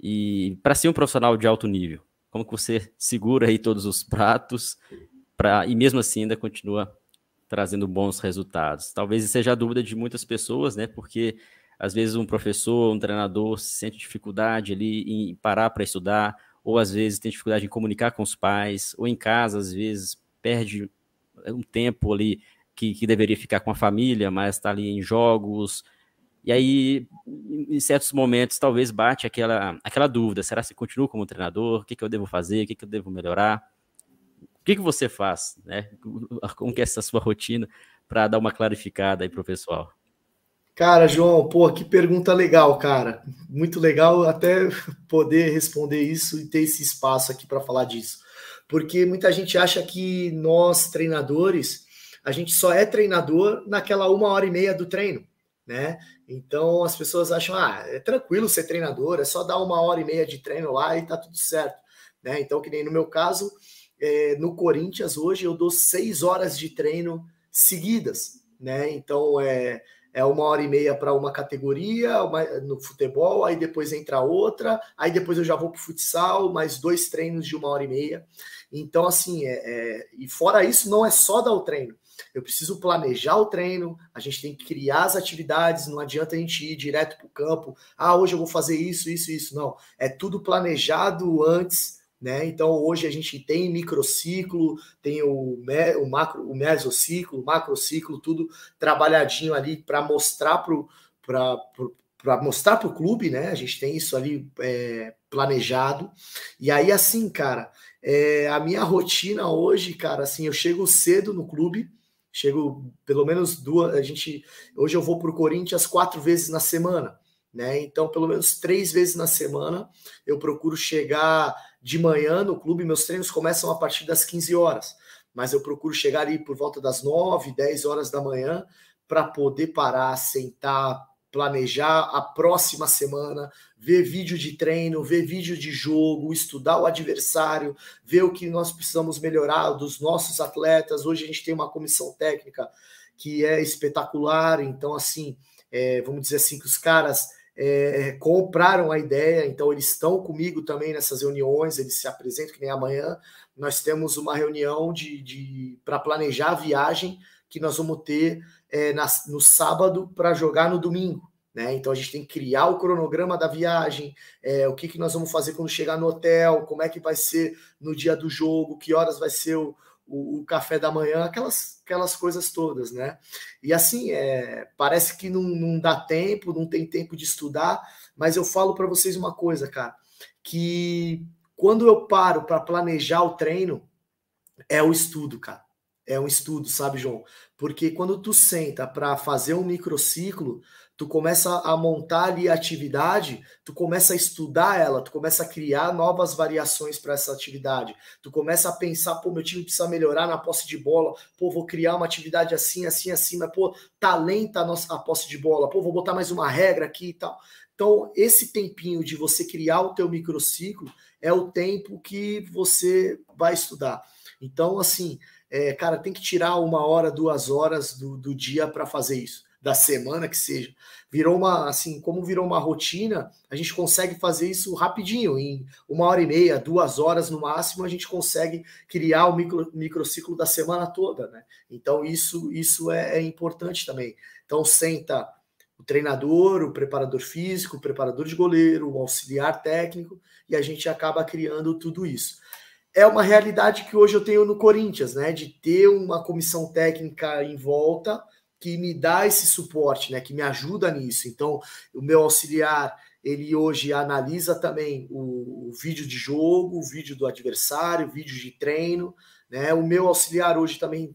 e para ser um profissional de alto nível? Como que você segura aí todos os pratos para e mesmo assim ainda continua trazendo bons resultados. Talvez seja a dúvida de muitas pessoas, né? Porque às vezes um professor, um treinador sente dificuldade ali em parar para estudar, ou às vezes tem dificuldade em comunicar com os pais, ou em casa, às vezes perde um tempo ali que, que deveria ficar com a família, mas está ali em jogos. E aí, em certos momentos, talvez bate aquela, aquela dúvida: será que continuo como treinador? O que, que eu devo fazer? O que, que eu devo melhorar? que, que você faz, né? Como que é essa sua rotina para dar uma clarificada aí para o pessoal? Cara, João, pô, que pergunta legal, cara. Muito legal até poder responder isso e ter esse espaço aqui para falar disso. Porque muita gente acha que nós, treinadores, a gente só é treinador naquela uma hora e meia do treino, né? Então as pessoas acham, ah, é tranquilo ser treinador, é só dar uma hora e meia de treino lá e tá tudo certo, né? Então, que nem no meu caso, é, no Corinthians hoje eu dou seis horas de treino seguidas, né? Então é, é uma hora e meia para uma categoria uma, no futebol, aí depois entra outra, aí depois eu já vou para o futsal, mais dois treinos de uma hora e meia. Então, assim, é, é, e fora isso, não é só dar o treino. Eu preciso planejar o treino, a gente tem que criar as atividades, não adianta a gente ir direto para o campo. Ah, hoje eu vou fazer isso, isso, isso. Não, é tudo planejado antes, né? Então hoje a gente tem microciclo, tem o, me, o macro, o mesociclo, macrociclo, tudo trabalhadinho ali para mostrar para para mostrar para o clube, né? A gente tem isso ali é, planejado. E aí, assim, cara, é, a minha rotina hoje, cara, assim, eu chego cedo no clube, chego pelo menos duas. A gente hoje eu vou para o Corinthians quatro vezes na semana, né? Então, pelo menos três vezes na semana eu procuro chegar de manhã no clube. Meus treinos começam a partir das 15 horas, mas eu procuro chegar ali por volta das 9, 10 horas da manhã para poder parar, sentar, planejar a próxima semana, ver vídeo de treino, ver vídeo de jogo, estudar o adversário, ver o que nós precisamos melhorar dos nossos atletas. Hoje a gente tem uma comissão técnica que é espetacular, então assim, é, vamos dizer assim que os caras é, compraram a ideia, então eles estão comigo também nessas reuniões, eles se apresentam que nem amanhã. Nós temos uma reunião de, de para planejar a viagem que nós vamos ter é, na, no sábado para jogar no domingo. Né? Então a gente tem que criar o cronograma da viagem, é, o que, que nós vamos fazer quando chegar no hotel, como é que vai ser no dia do jogo, que horas vai ser o, o, o café da manhã, aquelas, aquelas coisas todas, né? E assim, é, parece que não, não dá tempo, não tem tempo de estudar, mas eu falo para vocês uma coisa, cara, que quando eu paro para planejar o treino, é o estudo, cara é um estudo, sabe, João? Porque quando tu senta para fazer um microciclo, tu começa a montar ali a atividade, tu começa a estudar ela, tu começa a criar novas variações para essa atividade. Tu começa a pensar, pô, meu time precisa melhorar na posse de bola, pô, vou criar uma atividade assim, assim, assim, mas pô, tá lenta a nossa a posse de bola, pô, vou botar mais uma regra aqui e tal. Então, esse tempinho de você criar o teu microciclo é o tempo que você vai estudar. Então, assim, é, cara, tem que tirar uma hora, duas horas do, do dia para fazer isso, da semana que seja. Virou uma, assim, como virou uma rotina, a gente consegue fazer isso rapidinho, em uma hora e meia, duas horas no máximo, a gente consegue criar o micro, microciclo da semana toda, né? Então, isso, isso é, é importante também. Então, senta o treinador, o preparador físico, o preparador de goleiro, o auxiliar técnico, e a gente acaba criando tudo isso é uma realidade que hoje eu tenho no Corinthians, né? De ter uma comissão técnica em volta que me dá esse suporte, né? Que me ajuda nisso. Então, o meu auxiliar ele hoje analisa também o, o vídeo de jogo, o vídeo do adversário, o vídeo de treino, né? O meu auxiliar hoje também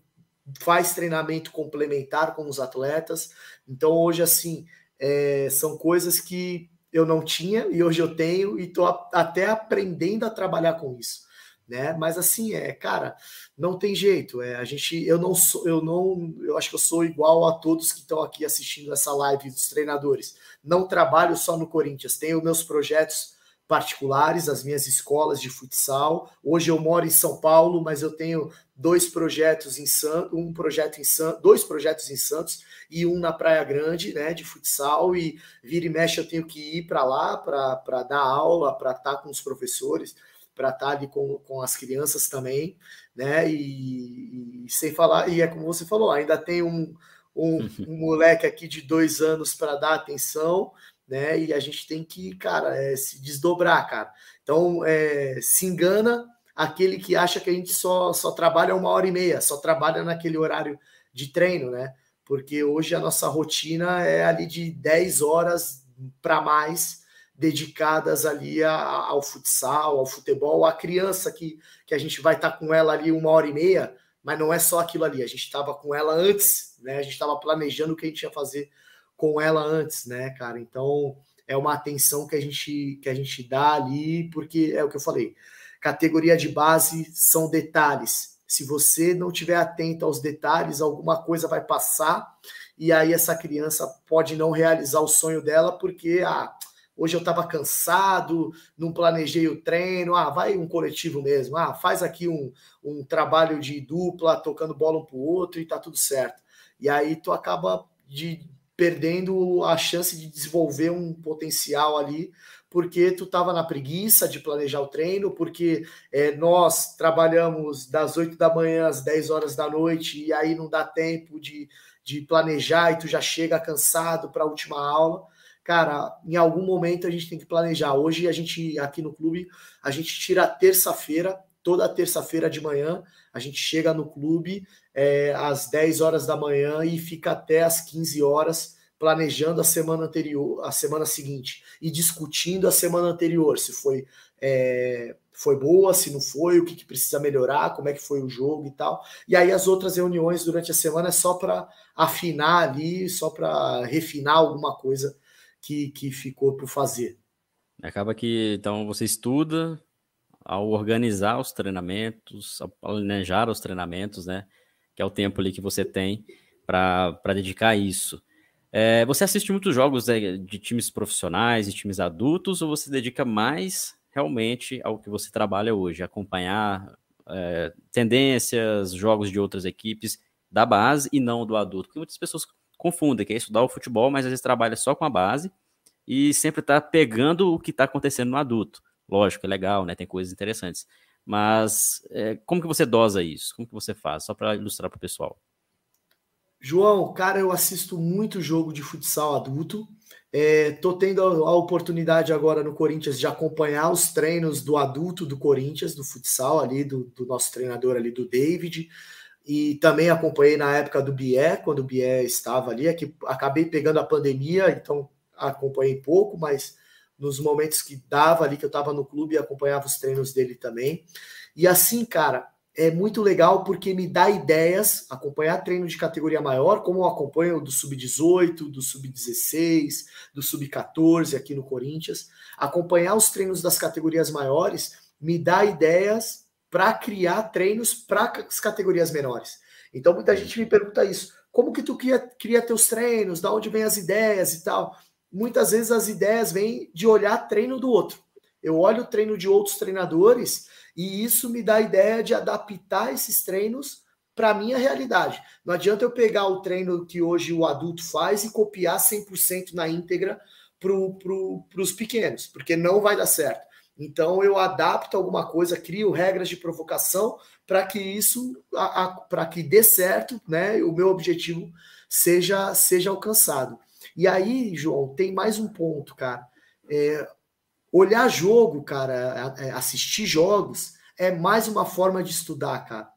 faz treinamento complementar com os atletas. Então, hoje, assim, é, são coisas que eu não tinha e hoje eu tenho e estou até aprendendo a trabalhar com isso né? Mas assim, é, cara, não tem jeito. É, a gente, eu não sou, eu não, eu acho que eu sou igual a todos que estão aqui assistindo essa live dos treinadores. Não trabalho só no Corinthians, tenho meus projetos particulares, as minhas escolas de futsal. Hoje eu moro em São Paulo, mas eu tenho dois projetos em Santos, um projeto em Santos, dois projetos em Santos e um na Praia Grande, né, de futsal e vira e mexe eu tenho que ir para lá para dar aula, para estar tá com os professores para estar ali com, com as crianças também, né? E, e, sem falar, e é como você falou, ainda tem um, um, um moleque aqui de dois anos para dar atenção, né? E a gente tem que, cara, é, se desdobrar, cara. Então, é, se engana aquele que acha que a gente só, só trabalha uma hora e meia, só trabalha naquele horário de treino, né? Porque hoje a nossa rotina é ali de 10 horas para mais dedicadas ali a, ao futsal, ao futebol, a criança que, que a gente vai estar tá com ela ali uma hora e meia, mas não é só aquilo ali, a gente estava com ela antes, né? A gente estava planejando o que a gente ia fazer com ela antes, né, cara? Então é uma atenção que a gente que a gente dá ali, porque é o que eu falei. Categoria de base são detalhes. Se você não tiver atento aos detalhes, alguma coisa vai passar e aí essa criança pode não realizar o sonho dela porque ah, hoje eu estava cansado, não planejei o treino, ah, vai um coletivo mesmo, ah, faz aqui um, um trabalho de dupla, tocando bola um para o outro e tá tudo certo. E aí tu acaba de perdendo a chance de desenvolver um potencial ali, porque tu estava na preguiça de planejar o treino, porque é, nós trabalhamos das 8 da manhã às 10 horas da noite e aí não dá tempo de, de planejar e tu já chega cansado para a última aula. Cara, em algum momento a gente tem que planejar. Hoje a gente aqui no clube, a gente tira terça-feira, toda terça-feira de manhã, a gente chega no clube é, às 10 horas da manhã e fica até às 15 horas planejando a semana anterior, a semana seguinte e discutindo a semana anterior, se foi é, foi boa, se não foi, o que, que, precisa melhorar, como é que foi o jogo e tal. E aí as outras reuniões durante a semana é só para afinar ali, só para refinar alguma coisa que, que ficou por fazer. Acaba que então você estuda ao organizar os treinamentos, ao planejar os treinamentos, né? Que é o tempo ali que você tem para dedicar isso. É, você assiste muitos jogos de, de times profissionais e times adultos ou você dedica mais realmente ao que você trabalha hoje, acompanhar é, tendências, jogos de outras equipes da base e não do adulto? Porque muitas pessoas confundem que é estudar o futebol, mas às vezes trabalha só com a base e sempre está pegando o que está acontecendo no adulto. Lógico, é legal, né? Tem coisas interessantes. Mas é, como que você dosa isso? Como que você faz? Só para ilustrar para o pessoal. João, cara, eu assisto muito jogo de futsal adulto. É, tô tendo a oportunidade agora no Corinthians de acompanhar os treinos do adulto do Corinthians, do futsal ali, do, do nosso treinador ali, do David. E também acompanhei na época do Bié, quando o Bié estava ali. É que acabei pegando a pandemia, então acompanhei pouco, mas nos momentos que dava ali, que eu estava no clube, acompanhava os treinos dele também. E assim, cara, é muito legal porque me dá ideias, acompanhar treino de categoria maior, como eu acompanho do sub-18, do sub-16, do sub-14 aqui no Corinthians. Acompanhar os treinos das categorias maiores me dá ideias para criar treinos para as categorias menores. Então muita gente me pergunta isso: como que tu cria, cria teus treinos? Da onde vêm as ideias e tal? Muitas vezes as ideias vêm de olhar treino do outro. Eu olho o treino de outros treinadores e isso me dá a ideia de adaptar esses treinos para a minha realidade. Não adianta eu pegar o treino que hoje o adulto faz e copiar 100% na íntegra para pro, os pequenos, porque não vai dar certo. Então eu adapto alguma coisa, crio regras de provocação para que isso, para que dê certo, né? O meu objetivo seja seja alcançado. E aí, João, tem mais um ponto, cara. É, Olhar jogo, cara, é, assistir jogos é mais uma forma de estudar, cara.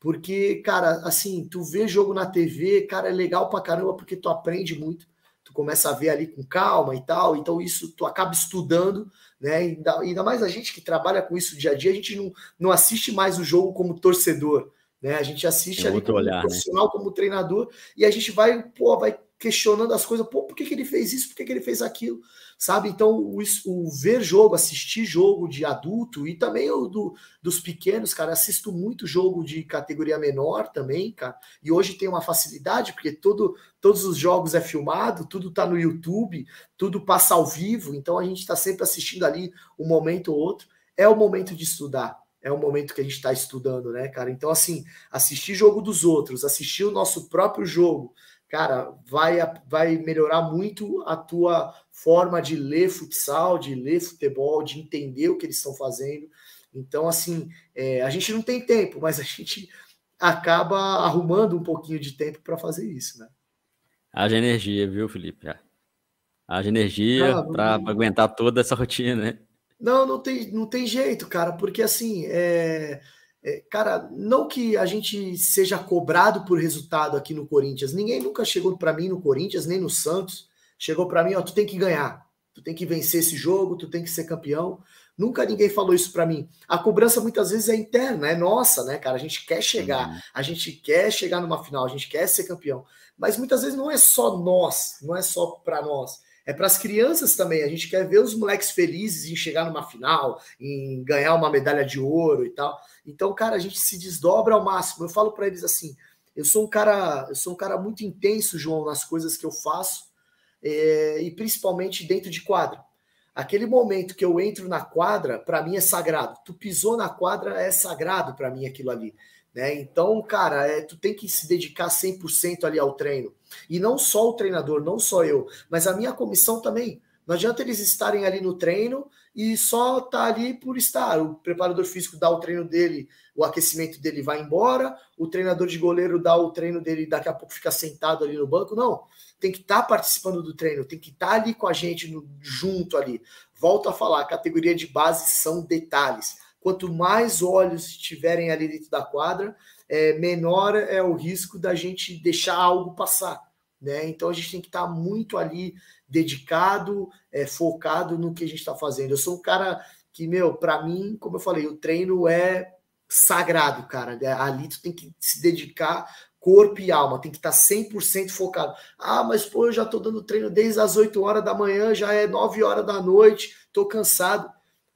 Porque, cara, assim, tu vê jogo na TV, cara, é legal pra caramba porque tu aprende muito. Tu começa a ver ali com calma e tal. Então, isso tu acaba estudando, né? Ainda, ainda mais a gente que trabalha com isso dia a dia, a gente não, não assiste mais o jogo como torcedor. Né? A gente assiste é ali como olhar, né? profissional, né? como treinador, e a gente vai, pô, vai questionando as coisas, pô, por que, que ele fez isso, por que, que ele fez aquilo, sabe? Então, o, o, ver jogo, assistir jogo de adulto e também o do, dos pequenos, cara, assisto muito jogo de categoria menor também, cara, e hoje tem uma facilidade, porque todo, todos os jogos é filmado, tudo tá no YouTube, tudo passa ao vivo, então a gente está sempre assistindo ali um momento ou outro, é o momento de estudar, é o momento que a gente está estudando, né, cara? Então, assim, assistir jogo dos outros, assistir o nosso próprio jogo, cara, vai, vai melhorar muito a tua forma de ler futsal, de ler futebol, de entender o que eles estão fazendo. Então, assim, é, a gente não tem tempo, mas a gente acaba arrumando um pouquinho de tempo para fazer isso, né? Haja energia, viu, Felipe? Haja energia ah, para aguentar toda essa rotina, né? Não, não tem, não tem jeito, cara, porque assim, é, é, cara, não que a gente seja cobrado por resultado aqui no Corinthians. Ninguém nunca chegou para mim no Corinthians, nem no Santos. Chegou para mim, ó, tu tem que ganhar. Tu tem que vencer esse jogo, tu tem que ser campeão. Nunca ninguém falou isso para mim. A cobrança muitas vezes é interna, é nossa, né, cara? A gente quer chegar, uhum. a gente quer chegar numa final, a gente quer ser campeão. Mas muitas vezes não é só nós, não é só para nós é para as crianças também. A gente quer ver os moleques felizes em chegar numa final, em ganhar uma medalha de ouro e tal. Então, cara, a gente se desdobra ao máximo. Eu falo para eles assim: eu sou um cara, eu sou um cara muito intenso, João, nas coisas que eu faço, é, e principalmente dentro de quadra. Aquele momento que eu entro na quadra, para mim é sagrado. Tu pisou na quadra, é sagrado para mim aquilo ali. Né? Então, cara, é, tu tem que se dedicar 100% ali ao treino. E não só o treinador, não só eu, mas a minha comissão também. Não adianta eles estarem ali no treino e só tá ali por estar. O preparador físico dá o treino dele, o aquecimento dele vai embora, o treinador de goleiro dá o treino dele, daqui a pouco fica sentado ali no banco. Não, tem que estar tá participando do treino, tem que estar tá ali com a gente no, junto ali. Volto a falar, categoria de base são detalhes. Quanto mais olhos estiverem ali dentro da quadra, é, menor é o risco da gente deixar algo passar. Né? Então a gente tem que estar tá muito ali dedicado, é, focado no que a gente está fazendo. Eu sou um cara que, meu, para mim, como eu falei, o treino é sagrado, cara. É, ali tu tem que se dedicar corpo e alma, tem que estar 100% focado. Ah, mas pô, eu já tô dando treino desde as 8 horas da manhã, já é 9 horas da noite, tô cansado.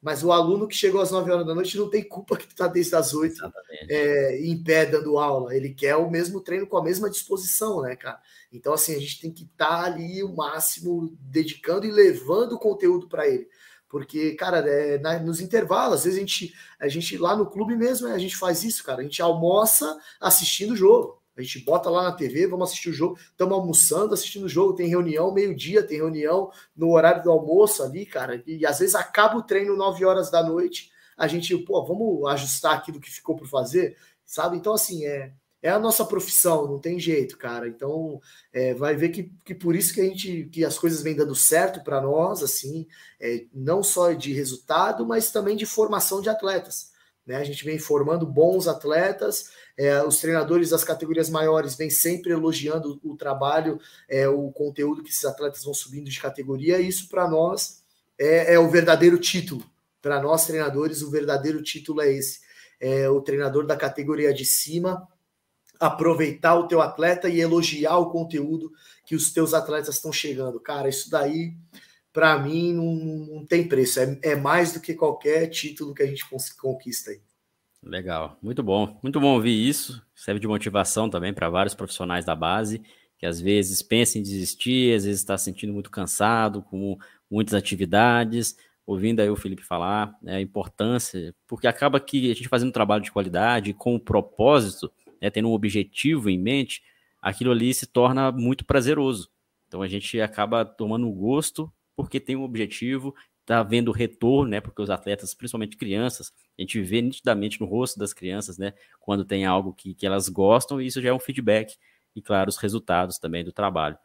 Mas o aluno que chegou às 9 horas da noite não tem culpa que tu tá desde as 8 é, em pé dando aula. Ele quer o mesmo treino com a mesma disposição, né, cara? Então, assim, a gente tem que estar tá ali o máximo dedicando e levando o conteúdo para ele. Porque, cara, é, na, nos intervalos, às vezes a gente, a gente lá no clube mesmo, né, a gente faz isso, cara. A gente almoça assistindo o jogo. A gente bota lá na TV, vamos assistir o jogo, estamos almoçando, assistindo o jogo, tem reunião meio-dia, tem reunião no horário do almoço ali, cara. E, e às vezes acaba o treino 9 horas da noite. A gente, pô, vamos ajustar aquilo que ficou por fazer, sabe? Então, assim, é, é a nossa profissão, não tem jeito, cara. Então, é, vai ver que, que por isso que a gente que as coisas vêm dando certo para nós, assim, é, não só de resultado, mas também de formação de atletas. Né? A gente vem formando bons atletas, é, os treinadores das categorias maiores vêm sempre elogiando o, trabalho, é, o conteúdo que esses atletas vão subindo de categoria. E isso para nós é, é o verdadeiro título. Para nós treinadores, o verdadeiro título é esse. É o treinador da categoria de cima aproveitar o teu atleta e elogiar o conteúdo que os teus atletas estão chegando. Cara, isso daí, para mim, não, não, tem preço. É, é, mais do que qualquer título que a gente conquista aí. Legal, muito bom. Muito bom ouvir isso. Serve de motivação também para vários profissionais da base que às vezes pensam em desistir, às vezes está se sentindo muito cansado, com muitas atividades. Ouvindo aí o Felipe falar, né, a importância, porque acaba que a gente fazendo um trabalho de qualidade, com o propósito, né, tendo um objetivo em mente, aquilo ali se torna muito prazeroso. Então a gente acaba tomando gosto porque tem um objetivo, está vendo retorno, né? Porque os atletas, principalmente crianças, a gente vê nitidamente no rosto das crianças, né? Quando tem algo que, que elas gostam, e isso já é um feedback, e claro, os resultados também do trabalho.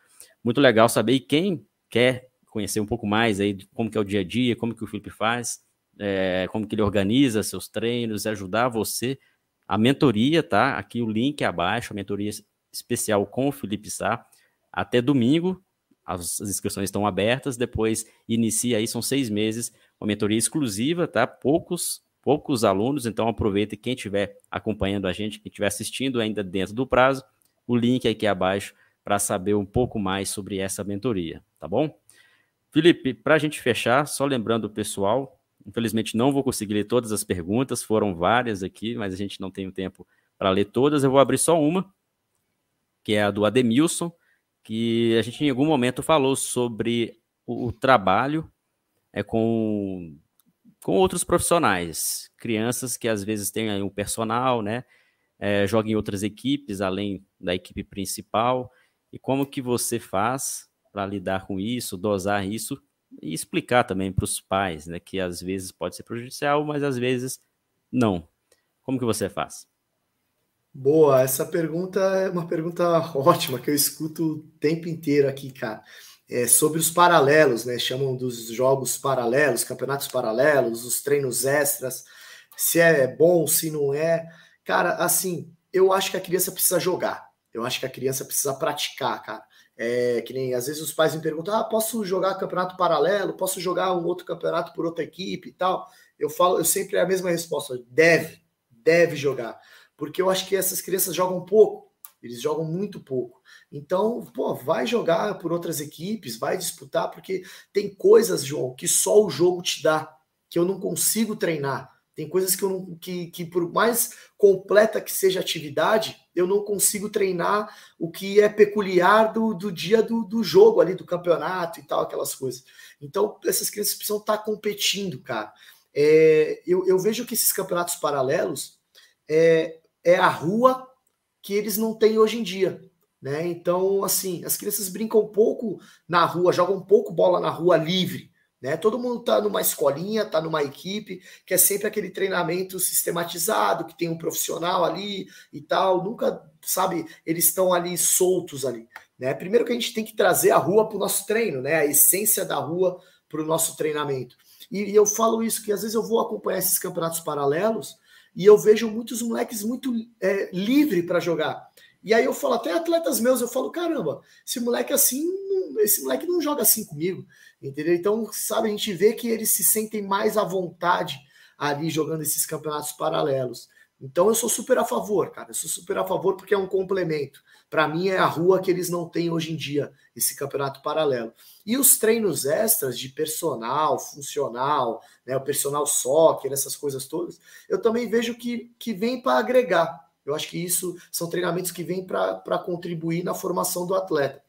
Muito legal saber, e quem quer conhecer um pouco mais aí como que é o dia a dia, como que o Felipe faz, é, como que ele organiza seus treinos, ajudar você a mentoria, tá? Aqui o link abaixo, a mentoria especial com o Felipe Sá. Até domingo, as, inscrições estão abertas, depois inicia aí, são seis meses, uma mentoria exclusiva, tá? Poucos, poucos alunos, então aproveita quem estiver acompanhando a gente, quem estiver assistindo ainda dentro do prazo, o link aqui abaixo para saber um pouco mais sobre essa mentoria, tá bom? Felipe, para a gente fechar, só lembrando o pessoal, Infelizmente não vou conseguir ler todas as perguntas, foram várias aqui, mas a gente não tem o tempo para ler todas. Eu vou abrir só uma, que é a do Ademilson, que a gente em algum momento falou sobre o, trabalho é com, com outros profissionais, crianças que às vezes têm um personal, né? É, joga em outras equipes além da equipe principal. E como que você faz para lidar com isso, dosar isso e explicar também para os pais, né, que às vezes pode ser prejudicial, mas às vezes não. Como que você faz? Boa, essa pergunta é uma pergunta ótima que eu escuto o tempo inteiro aqui, cara. É sobre os paralelos, né? Chamam dos jogos paralelos, campeonatos paralelos, os treinos extras, se é bom, se não é. Cara, assim, eu acho que a criança precisa jogar. Eu acho que a criança precisa praticar, cara. É, que nem às vezes os pais me perguntam: ah, posso jogar campeonato paralelo? Posso jogar um outro campeonato por outra equipe e tal? Eu falo, eu sempre é a mesma resposta: deve, deve jogar. Porque eu acho que essas crianças jogam pouco, eles jogam muito pouco. Então, pô, vai jogar por outras equipes, vai disputar, porque tem coisas, João, que só o jogo te dá, que eu não consigo treinar. Tem coisas que eu não, que, que por mais completa que seja a atividade, eu não consigo treinar o que é peculiar do, do dia do, do jogo ali, do campeonato e tal, aquelas coisas. Então, essas crianças precisam estar competindo, cara. É, eu, eu vejo que esses campeonatos paralelos é, é a rua que eles não têm hoje em dia. né? Então, assim, as crianças brincam um pouco na rua, jogam um pouco bola na rua livre, né? Todo mundo tá numa escolinha, tá numa equipe, que é sempre aquele treinamento sistematizado, que tem um profissional ali e tal. Nunca, sabe, eles estão ali soltos ali, né? Primeiro que a gente tem que trazer a rua para o nosso treino, né? A essência da rua para o nosso treinamento. E, e eu falo isso que às vezes eu vou acompanhar esses campeonatos paralelos e eu vejo muitos moleques muito é, livre para jogar. E aí eu falo, até atletas meus, eu falo, caramba, esse moleque assim, esse moleque não joga assim comigo, entendeu? Então, sabe, a gente vê que eles se sentem mais à vontade ali jogando esses campeonatos paralelos. Então eu sou super a favor, cara. Eu sou super a favor porque é um complemento. Para mim é a rua que eles não têm hoje em dia, esse campeonato paralelo. E os treinos extras de personal, funcional, né, o personal soccer, essas coisas todas, eu também vejo que, que vem para agregar. Eu acho que isso são treinamentos que vêm para contribuir na formação do atleta.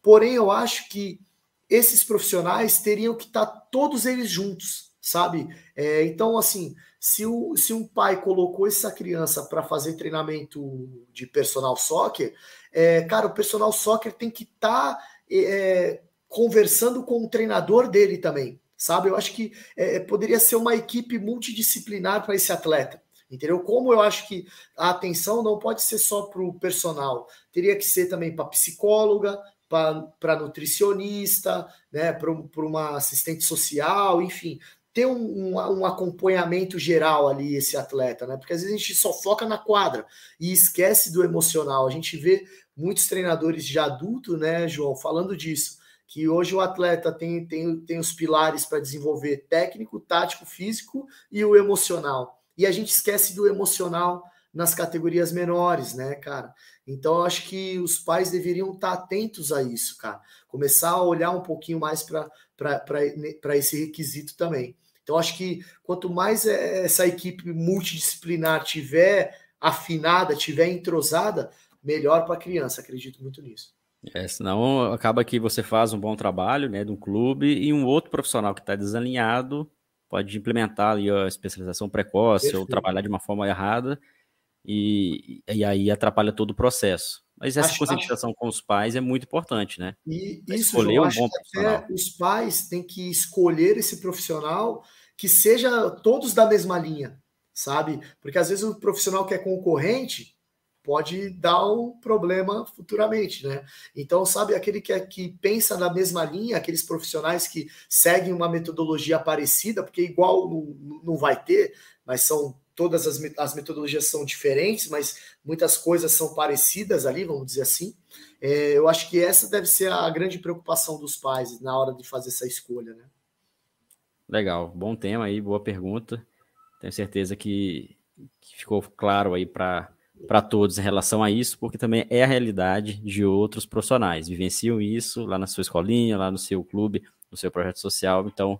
Porém, eu acho que esses profissionais teriam que estar tá todos eles juntos, sabe? É, então, assim, se, o, se um pai colocou essa criança para fazer treinamento de personal soccer, é, cara, o personal soccer tem que estar tá, é, conversando com o treinador dele também, sabe? Eu acho que é, poderia ser uma equipe multidisciplinar para esse atleta. Entendeu? Como eu acho que a atenção não pode ser só para o personal, teria que ser também para psicóloga, para nutricionista, né, para uma assistente social, enfim, ter um, um, um, acompanhamento geral ali, esse atleta, né? Porque às vezes a gente só foca na quadra e esquece do emocional. A gente vê muitos treinadores de adulto, né, João, falando disso, que hoje o atleta tem, tem, tem os pilares para desenvolver técnico, tático, físico e o emocional e a gente esquece do emocional nas categorias menores, né, cara? Então, eu acho que os pais deveriam estar atentos a isso, cara. Começar a olhar um pouquinho mais para esse requisito também. Então, acho que quanto mais é, essa equipe multidisciplinar tiver afinada, tiver entrosada, melhor para a criança. Acredito muito nisso. É, senão acaba que você faz um bom trabalho, né, de um clube e um outro profissional que está desalinhado pode implementar ali a especialização precoce Perfeito. ou trabalhar de uma forma errada e, e aí atrapalha todo o processo. Mas essa acho, conscientização acho... com os pais é muito importante, né? E isso, escolher João, um bom profissional. Os pais têm que escolher esse profissional que seja todos da mesma linha, sabe? Porque às vezes o profissional que é concorrente pode dar um problema futuramente, né? Então, sabe, aquele que, é, que pensa na mesma linha, aqueles profissionais que seguem uma metodologia parecida, porque igual não, não vai ter, mas são todas as, as metodologias são diferentes, mas muitas coisas são parecidas ali, vamos dizer assim. É, eu acho que essa deve ser a grande preocupação dos pais na hora de fazer essa escolha, né? Legal, bom tema aí, boa pergunta. Tenho certeza que, que ficou claro aí para para todos em relação a isso, porque também é a realidade de outros profissionais. Vivenciam isso lá na sua escolinha, lá no seu clube, no seu projeto social. Então,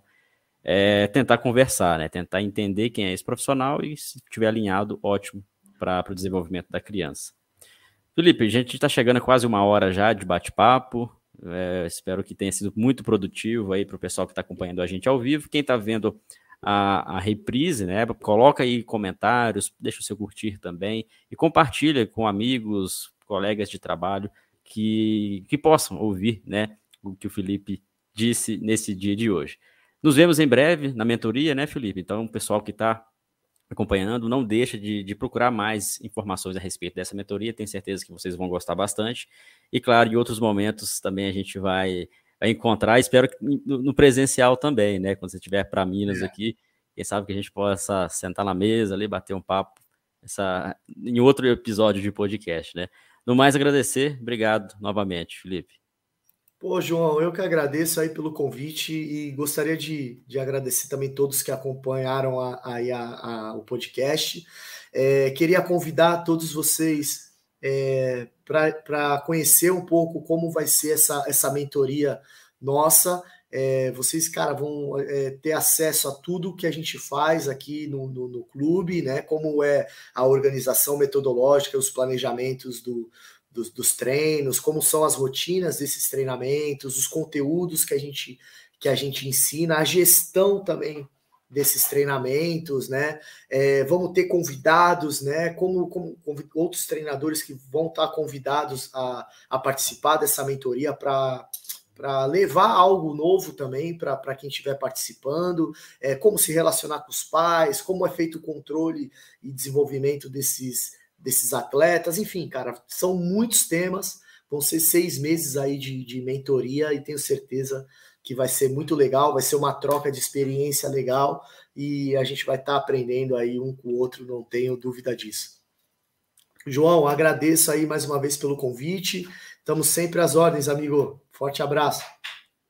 é tentar conversar, né? Tentar entender quem é esse profissional e, se estiver alinhado, ótimo para o desenvolvimento da criança. Felipe, a gente está chegando a quase uma hora já de bate-papo. É, espero que tenha sido muito produtivo aí para o pessoal que está acompanhando a gente ao vivo. Quem está vendo a, a reprise, né? Coloca aí comentários, deixa o seu curtir também e compartilha com amigos, colegas de trabalho que, que possam ouvir, né? O que o Felipe disse nesse dia de hoje. Nos vemos em breve na mentoria, né, Felipe? Então, o pessoal que está acompanhando, não deixa de, de, procurar mais informações a respeito dessa mentoria, tenho certeza que vocês vão gostar bastante. E claro, em outros momentos também a gente vai vai encontrar. Espero que no, presencial também, né? Quando você estiver para Minas é. aqui, quem sabe que a gente possa sentar na mesa ali, bater um papo essa, em outro episódio de podcast, né? No mais, agradecer. Obrigado novamente, Felipe. Pô, João, eu que agradeço aí pelo convite e gostaria de, de agradecer também todos que acompanharam a, a, a, o podcast. É, queria convidar todos vocês é, para conhecer um pouco como vai ser essa, essa mentoria nossa. É, vocês, cara, vão é, ter acesso a tudo que a gente faz aqui no, no, no, clube, né? Como é a organização metodológica, os planejamentos do, dos, dos treinos, como são as rotinas desses treinamentos, os conteúdos que a gente que a gente ensina, a gestão também desses treinamentos, né? É, vamos ter convidados, né? Como, como, outros treinadores que vão estar convidados a, a participar dessa mentoria para para levar algo novo também para quem estiver participando, é, como se relacionar com os pais, como é feito o controle e desenvolvimento desses, desses atletas, enfim, cara, são muitos temas, vão ser seis meses aí de, de mentoria e tenho certeza que vai ser muito legal, vai ser uma troca de experiência legal e a gente vai estar tá aprendendo aí um com o outro, não tenho dúvida disso. João, agradeço aí mais uma vez pelo convite. Estamos sempre às ordens, amigo. Forte abraço.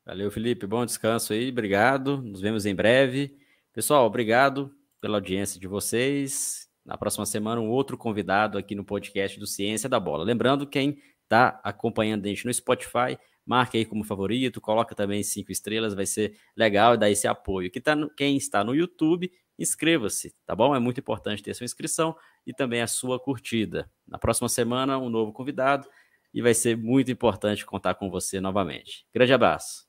Valeu, Felipe. Bom descanso aí. Obrigado. Nos vemos em breve. Pessoal, obrigado pela audiência de vocês. Na próxima semana, um outro convidado aqui no podcast do Ciência da Bola. Lembrando, quem está acompanhando a gente no Spotify, marque aí como favorito, coloca também cinco estrelas, vai ser legal e dar esse apoio. Tá no, quem está no YouTube, inscreva-se, tá bom? É muito importante ter sua inscrição e também a sua curtida. Na próxima semana, um novo convidado e vai ser muito importante contar com você novamente. Grande abraço.